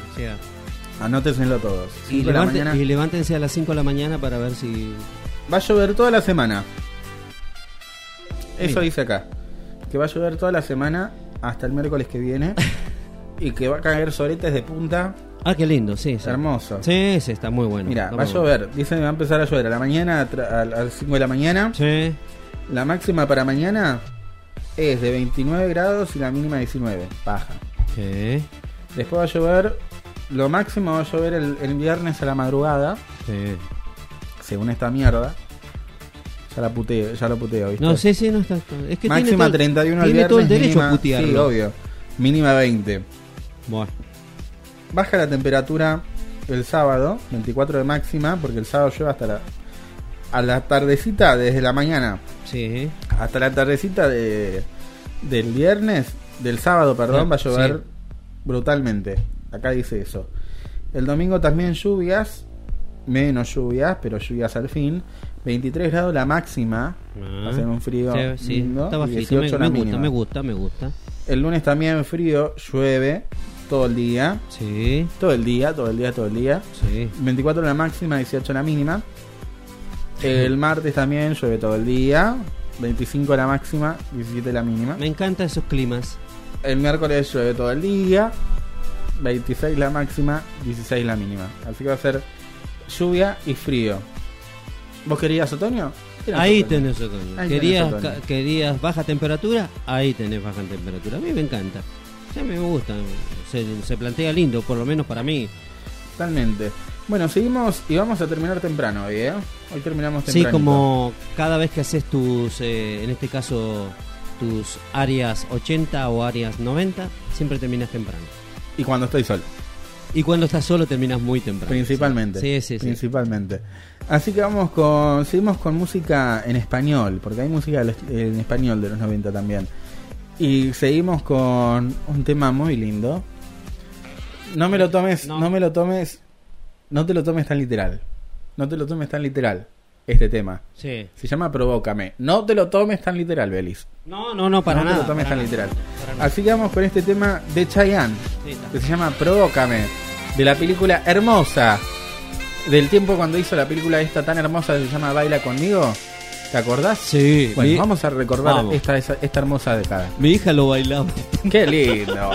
Anótenlo todos. Y, 5 de la levante- mañana. y levántense a las 5 de la mañana para ver si. Va a llover toda la semana. Eso Mira. dice acá. Que va a llover toda la semana hasta el miércoles que viene. y que va a caer soletes de punta. Ah, qué lindo, sí. sí. Hermoso. Sí, sí, está muy bueno. Mira, va a muy bueno. llover. Dicen que va a empezar a llover a la mañana, a las 5 de la mañana. Sí. La máxima para mañana es de 29 grados y la mínima 19. Baja. Sí. Después va a llover. Lo máximo va a llover el, el viernes a la madrugada. Sí. Según esta mierda. Ya la puteo, ya lo puteo, ¿viste? No, sí, sí, no está. Es que Máxima tiene todo- 31 al viernes. todo el derecho mínima- a putearlo. Sí, obvio. Mínima 20. Bueno. Baja la temperatura el sábado, 24 de máxima, porque el sábado llueve hasta la. A la tardecita, desde la mañana. Sí. Hasta la tardecita de, del viernes, del sábado, perdón, Sí, va a llover sí. brutalmente. Acá dice eso. El domingo también lluvias, menos lluvias, pero lluvias al fin. 23 grados la máxima, Ah. va a ser un frío Sí, lindo, está bajito, 18 me, la me gusta, mínima. me gusta, me gusta. El lunes también frío, llueve todo el día. Sí. Todo el día, todo el día, todo el día. Sí. 24 la máxima, 18 la mínima. El martes también llueve todo el día. 25 la máxima, 17 la mínima. Me encantan esos climas. El miércoles llueve todo el día. 26 la máxima, 16 la mínima. Así que va a ser lluvia y frío. ¿Vos querías otoño? Ahí otoño. tenés otoño. Ahí tenés ¿Querías, otoño. ¿Querías baja temperatura? Ahí tenés baja temperatura. A mí me encanta. Sí, a mí me gusta. Se, se plantea lindo, por lo menos para mí. Totalmente. Bueno, seguimos y vamos a terminar temprano hoy, ¿eh? Hoy terminamos Sí, temprano. como cada vez que haces tus, eh, en este caso, tus áreas 80 o áreas 90, siempre terminas temprano. Y cuando estoy solo. Y cuando estás solo terminas muy temprano. Principalmente. Sí, sí, sí. Principalmente. Así que vamos con. Seguimos con música en español, porque hay música en español de los 90 también. Y seguimos con un tema muy lindo. No me lo tomes, no. me lo tomes, no te lo tomes tan literal. No te lo tomes tan literal, este tema. Sí. Se llama Provócame. No te lo tomes tan literal, Belis. No, no, no, para no nada. te lo tomes tan nada, literal. Así que vamos con este tema de Chayanne, Sí, que se llama Provócame, de la película Hermosa, del tiempo cuando hizo la película esta tan hermosa que se llama Baila conmigo. ¿Te acordás? Sí. Bueno, mi- vamos a recordar Vamos. esta, esta hermosa década. Mi hija lo bailaba. Qué lindo.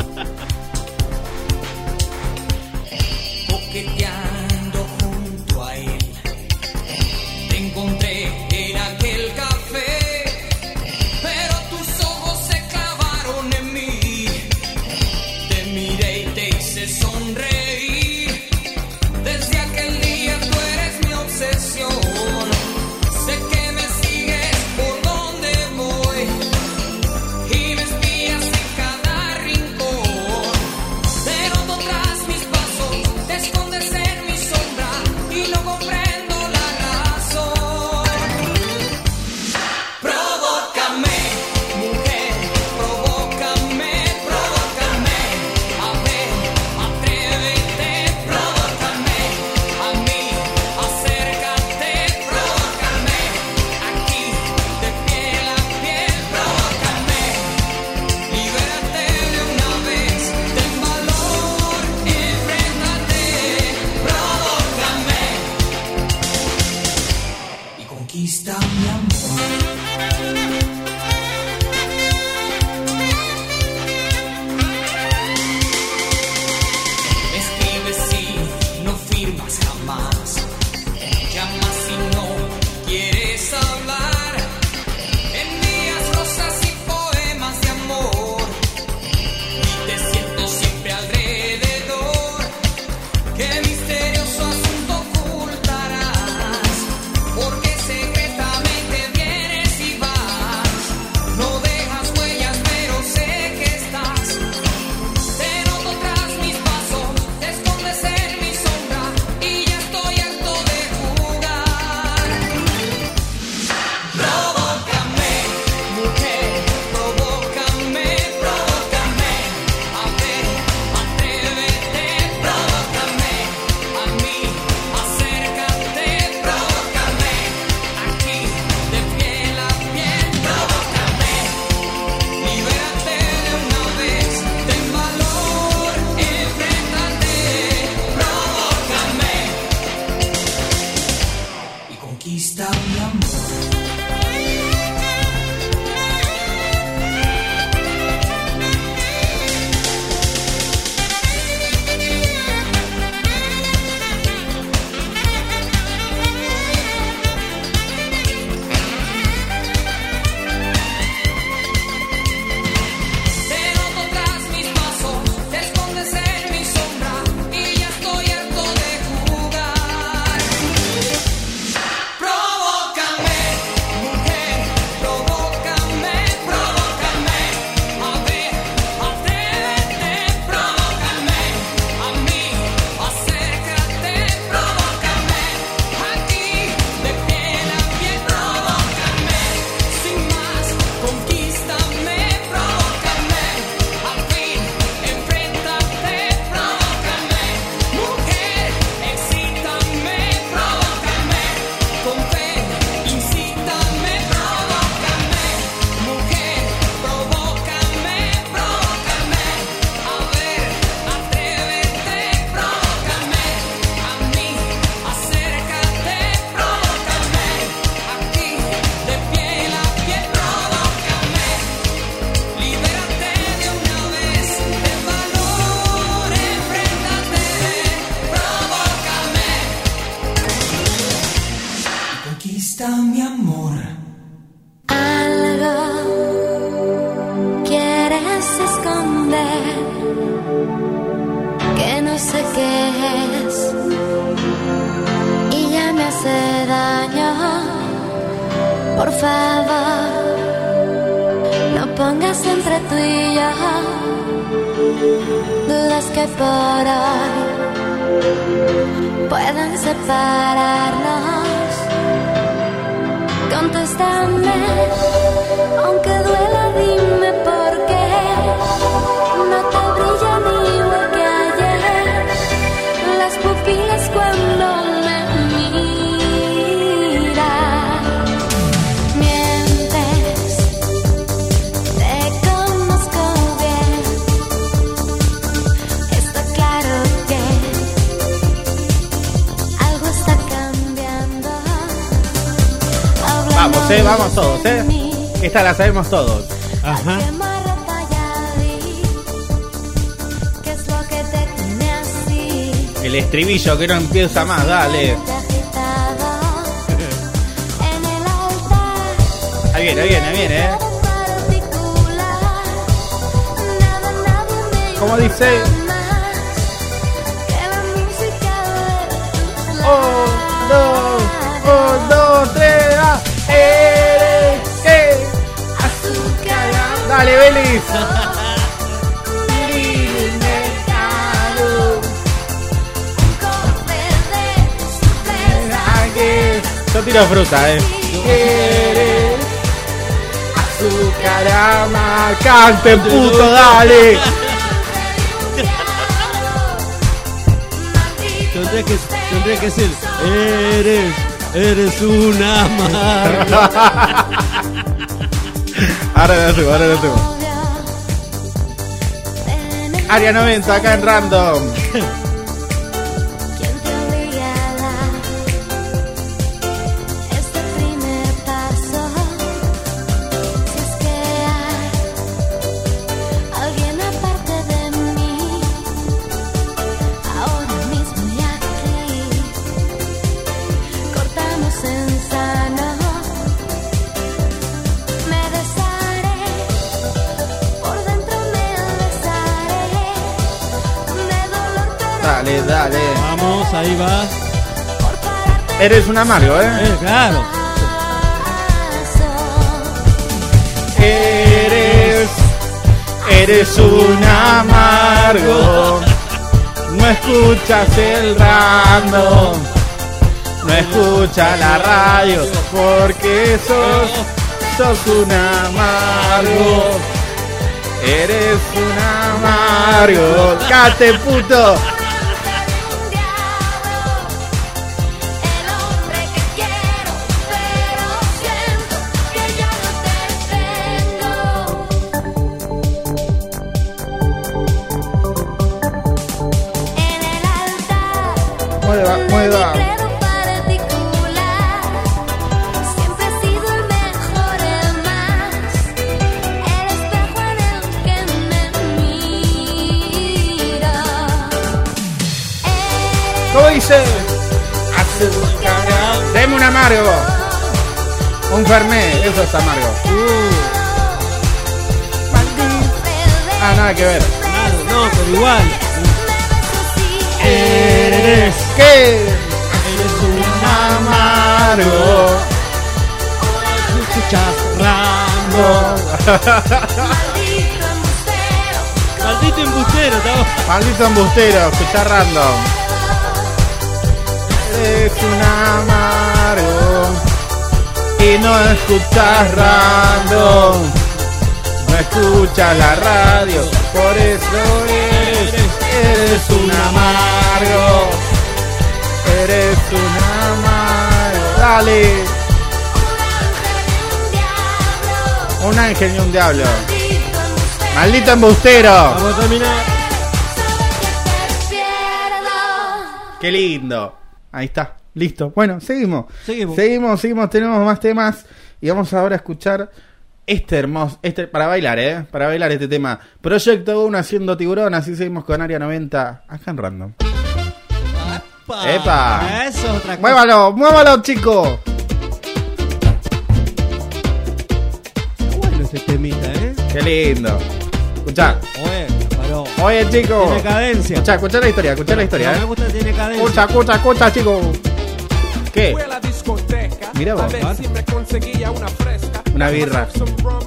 Esta la sabemos todos. El estribillo que no empieza más, dale. Ahí viene, ahí viene, ahí viene, eh. Como dice. Belis. Yo tiro fruta, eh. Eres azúcar. Canten, puto, dale. Tendría que, tendría que ser. Eres, eres una amarga. Ahora lo subo, ahora lo subo. Área 90, acá en Random. Dale, dale. Vamos, ahí va. Eres un amargo, eh. Eh, claro. Eres, eres un amargo. No escuchas el random. No escuchas la radio. Porque sos, sos un amargo. Eres un amargo. Cate puto. Miro. ¿Cómo dice? Deme un amargo. Un fermé, eso es amargo. Ah, nada que ver. Claro, no, pero igual. Eres que eres un amargo. Escuchas random. Maldito embustero, estaba. Maldito embustero, escucha random. Eres un amargo y no escuchas random. No escuchas la radio, por eso eres, eres un amargo. Eres un amargo. Dale. Un ángel y un diablo. Maldito embustero. Vamos a terminar. Qué lindo. Ahí está. Listo. Bueno, seguimos. Seguimos. Seguimos, seguimos. Tenemos más temas. Y vamos ahora a escuchar este hermoso. Este, para bailar, ¿eh? Para bailar este tema. Proyecto 1 haciendo tiburón. Así seguimos con Área 90. Acá en Random. ¡Epa! Eso es otra cosa. ¡Muévalo! ¡Muévalo, chico! Bueno, este temita, ¿eh? ¡Qué lindo! Escuchá. Oye, paró. Oye, chico. Tiene cadencia. Escuchá, escuchá la historia. Escuchá la historia, No me ¿eh? gusta, tiene cadencia. Escucha, escucha, escucha, chico. ¿Qué? Fui a la discoteca Mira vos. A ver si me conseguía una fresca. Una birra. From,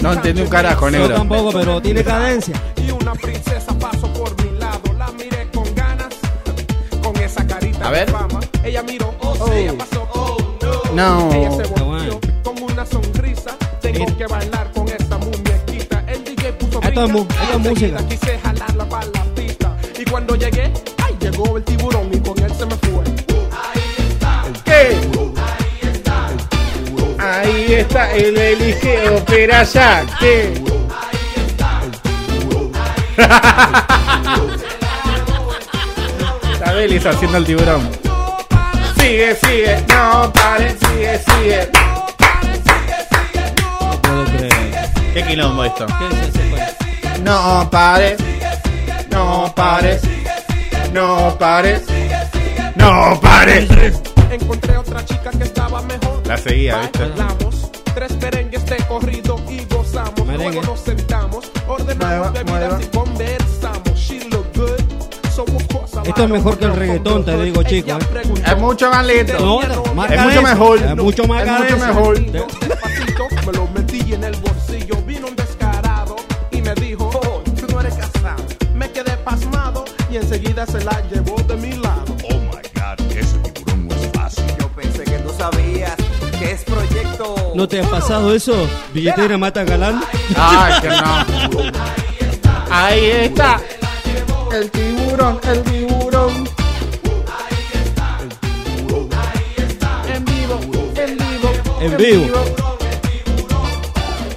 No entendí un you carajo, negro. Yo tampoco, pero tiene cadencia. Y una princesa pasó por mi lado, la miré con A ver. Ella miró, oh, ella pasó, oh no. No. Ella se volvió con una sonrisa. Tengo que bailar con esta muñequita. El DJ puso es música. Quise jalarla para la pista. Y cuando llegué, ay, llegó el tiburón y con él se me fue. ¿Qué? Ahí está el Eliseo Peraza. ¿Qué? Está Belis haciendo el tiburón. Sigue, sigue, no pare, sigue, sigue. No puedo creer. Qué quilombo esto. ¿Qué es ese? No pares, no pares, no pares, no pares. Encontré otra chica que estaba mejor. La seguía, ¿viste? Bailamos tres merengues de corrido y gozamos. Merengue. Luego nos sentamos, ordenamos Mueva, bebidas mueva. y conversamos. Esto es mejor que el reggaetón, te digo, chico, eh. Es mucho más lento. No, más Es mucho mejor. Es mucho más Es mucho mejor. Me lo metí en el bolsillo. Vino un descarado y me dijo: Oh, tú no eres casado. Me quedé pasmado y enseguida se la llevó de mi lado. Oh my god, ese tiburón no es fácil. Yo pensé que tú sabías que es proyecto. ¿No te ha pasado eso? Billetera mata galán. Ay, que no. Ahí está. El tiburón, el tiburón. En vivo.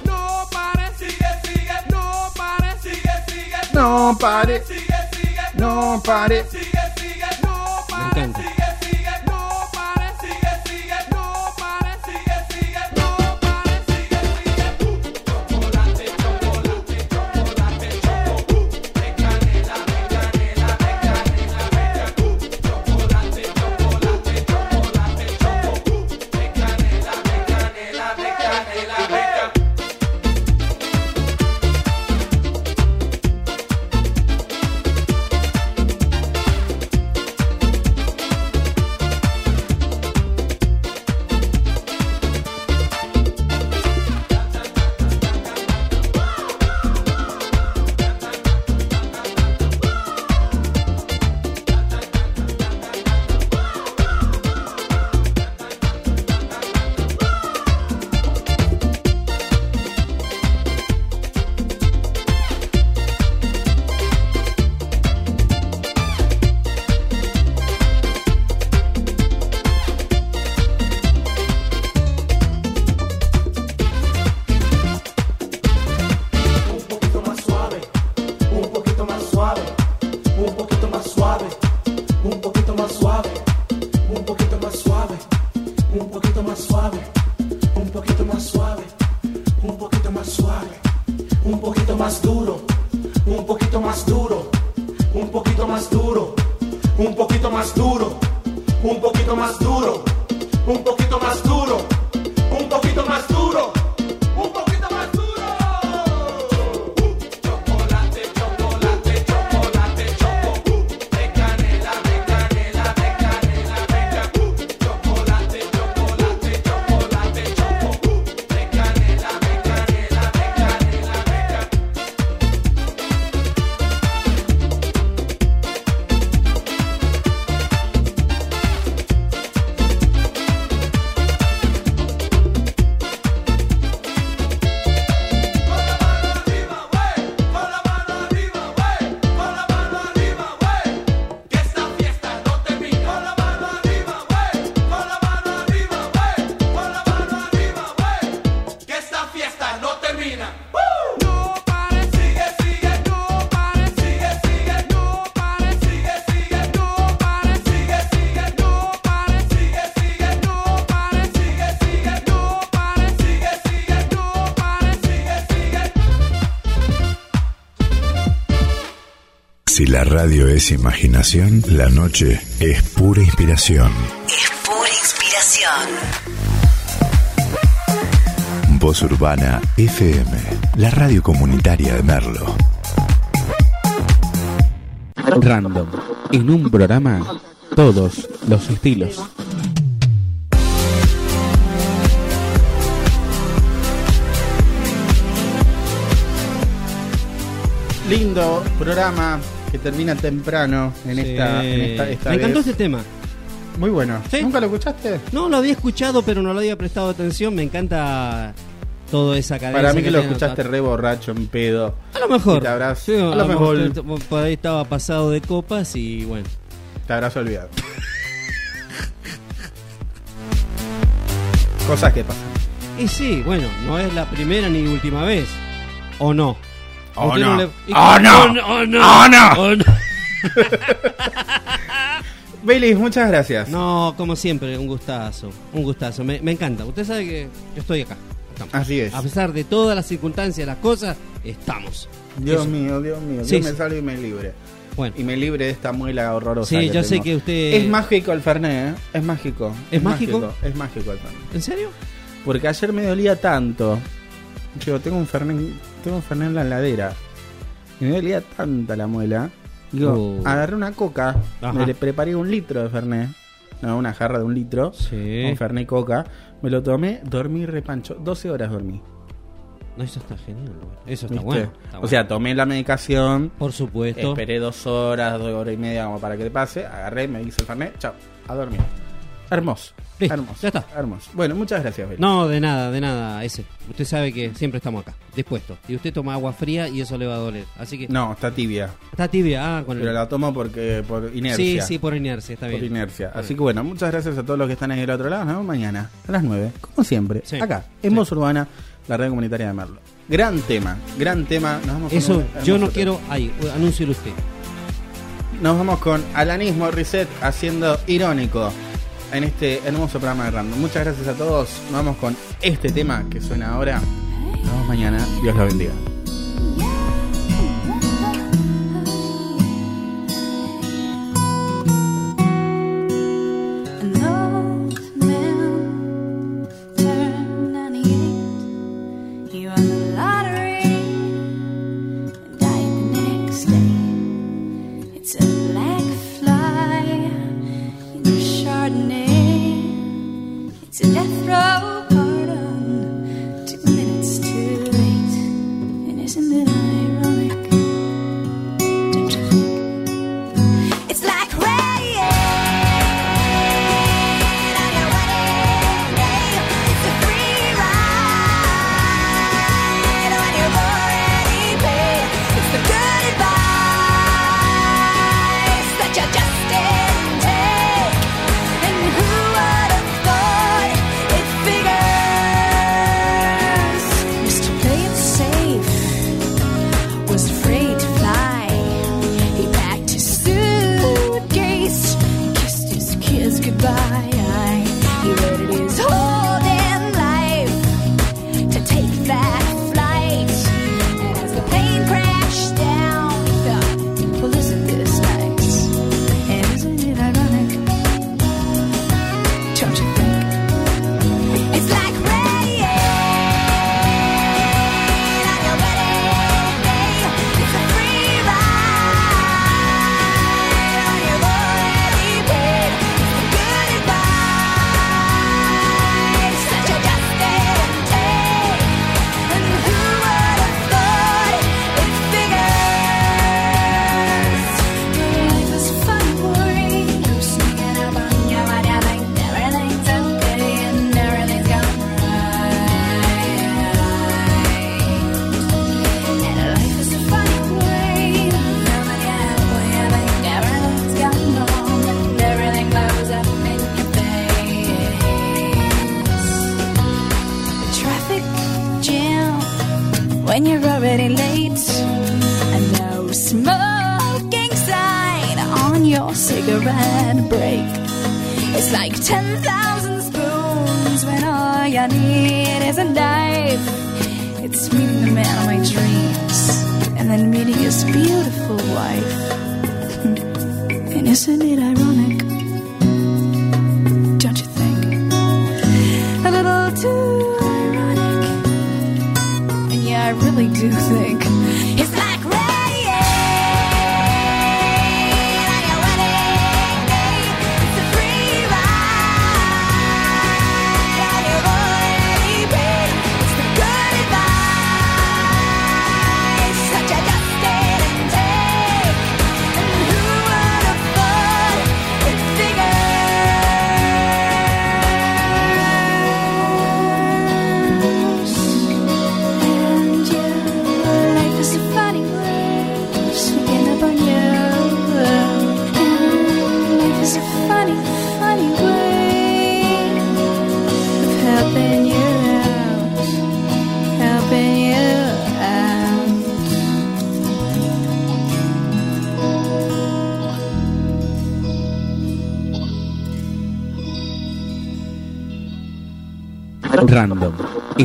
No pares, sigue, sigue, no pares, sigue, sigue, No pare, no pare. La radio es imaginación, la noche es pura inspiración. Es pura inspiración. Voz Urbana FM, la radio comunitaria de Merlo. Random, en un programa, todos los estilos. Lindo programa, que termina temprano en, Sí. esta, en esta, esta Me encantó este tema. Muy bueno. Sí. ¿Nunca lo escuchaste? No, lo había escuchado, pero no lo había prestado atención. Me encanta toda esa cadena. Para mí que lo escuchaste re borracho, en pedo. A lo mejor. Te habrás, Sí, a lo mejor t- por ahí estaba pasado de copas y bueno. te habrás olvidado. Cosas que pasan. Y sí, bueno, no es la primera ni última vez. ¿O no? ¡Oh, no! le- ¡Oh, no! ¡Oh, no! ¡Oh, no! ¡Oh, no! Bailey, muchas gracias. No, como siempre, un gustazo. Un gustazo. Me, me encanta. Usted sabe que yo estoy acá. Estamos. Así es. A pesar de todas las circunstancias, las cosas, estamos. Dios Eso. mío, Dios mío. Sí, Dios sí. me salve y me libre. Bueno. Y me libre de esta muela horrorosa. Sí, yo sé que usted- Es mágico el Fernet, ¿eh? Es mágico. ¿Es mágico? Es mágico el Fernet. ¿En serio? Porque ayer me dolía tanto. Digo, tengo un Fernet, tengo un Fernet en la heladera. Y me dolía tanta la muela. Digo, Uh. agarré una coca, Ajá. me le preparé un litro de Fernet. No, una jarra de un litro. Sí. Un Fernet coca. Me lo tomé, dormí repancho. 12 horas dormí. No, eso está genial. güey. Eso está bueno. está O sea, tomé la medicación. por supuesto. Esperé dos horas, dos horas y media como para que te pase. Agarré, me hice el Fernet. Chao, a dormir. Hermoso. Listo, hermoso. ya está. Hermoso. Bueno, muchas gracias, Beli. No, de nada, de nada, ese. Usted sabe que siempre estamos acá, dispuestos. Y usted toma agua fría y eso le va a doler. Así que. No, está tibia. Está tibia, ah, con el. Pero la tomo porque por Sí, inercia. sí, por inercia, está por bien. inercia. Así que bueno, muchas gracias a todos los que están ahí del otro lado. Nos vemos mañana a las 9, como siempre. Sí. Acá, en Voz Urbana, la red comunitaria de Merlo. Gran tema, gran tema. Nos vamos con Eso, un yo no tema. quiero. Ahí, anúncielo usted. Nos vamos con Alanismo Reset haciendo irónico en este hermoso programa de Random. Muchas gracias a todos. Vamos con este tema que suena ahora. Nos vemos mañana. Dios lo bendiga.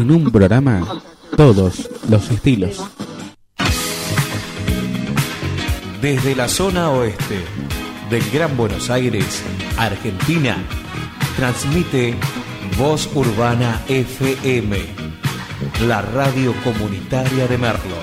En un programa, todos los estilos. Desde la zona oeste del Gran Buenos Aires, Argentina, transmite Voz Urbana FM, la radio comunitaria de Merlo.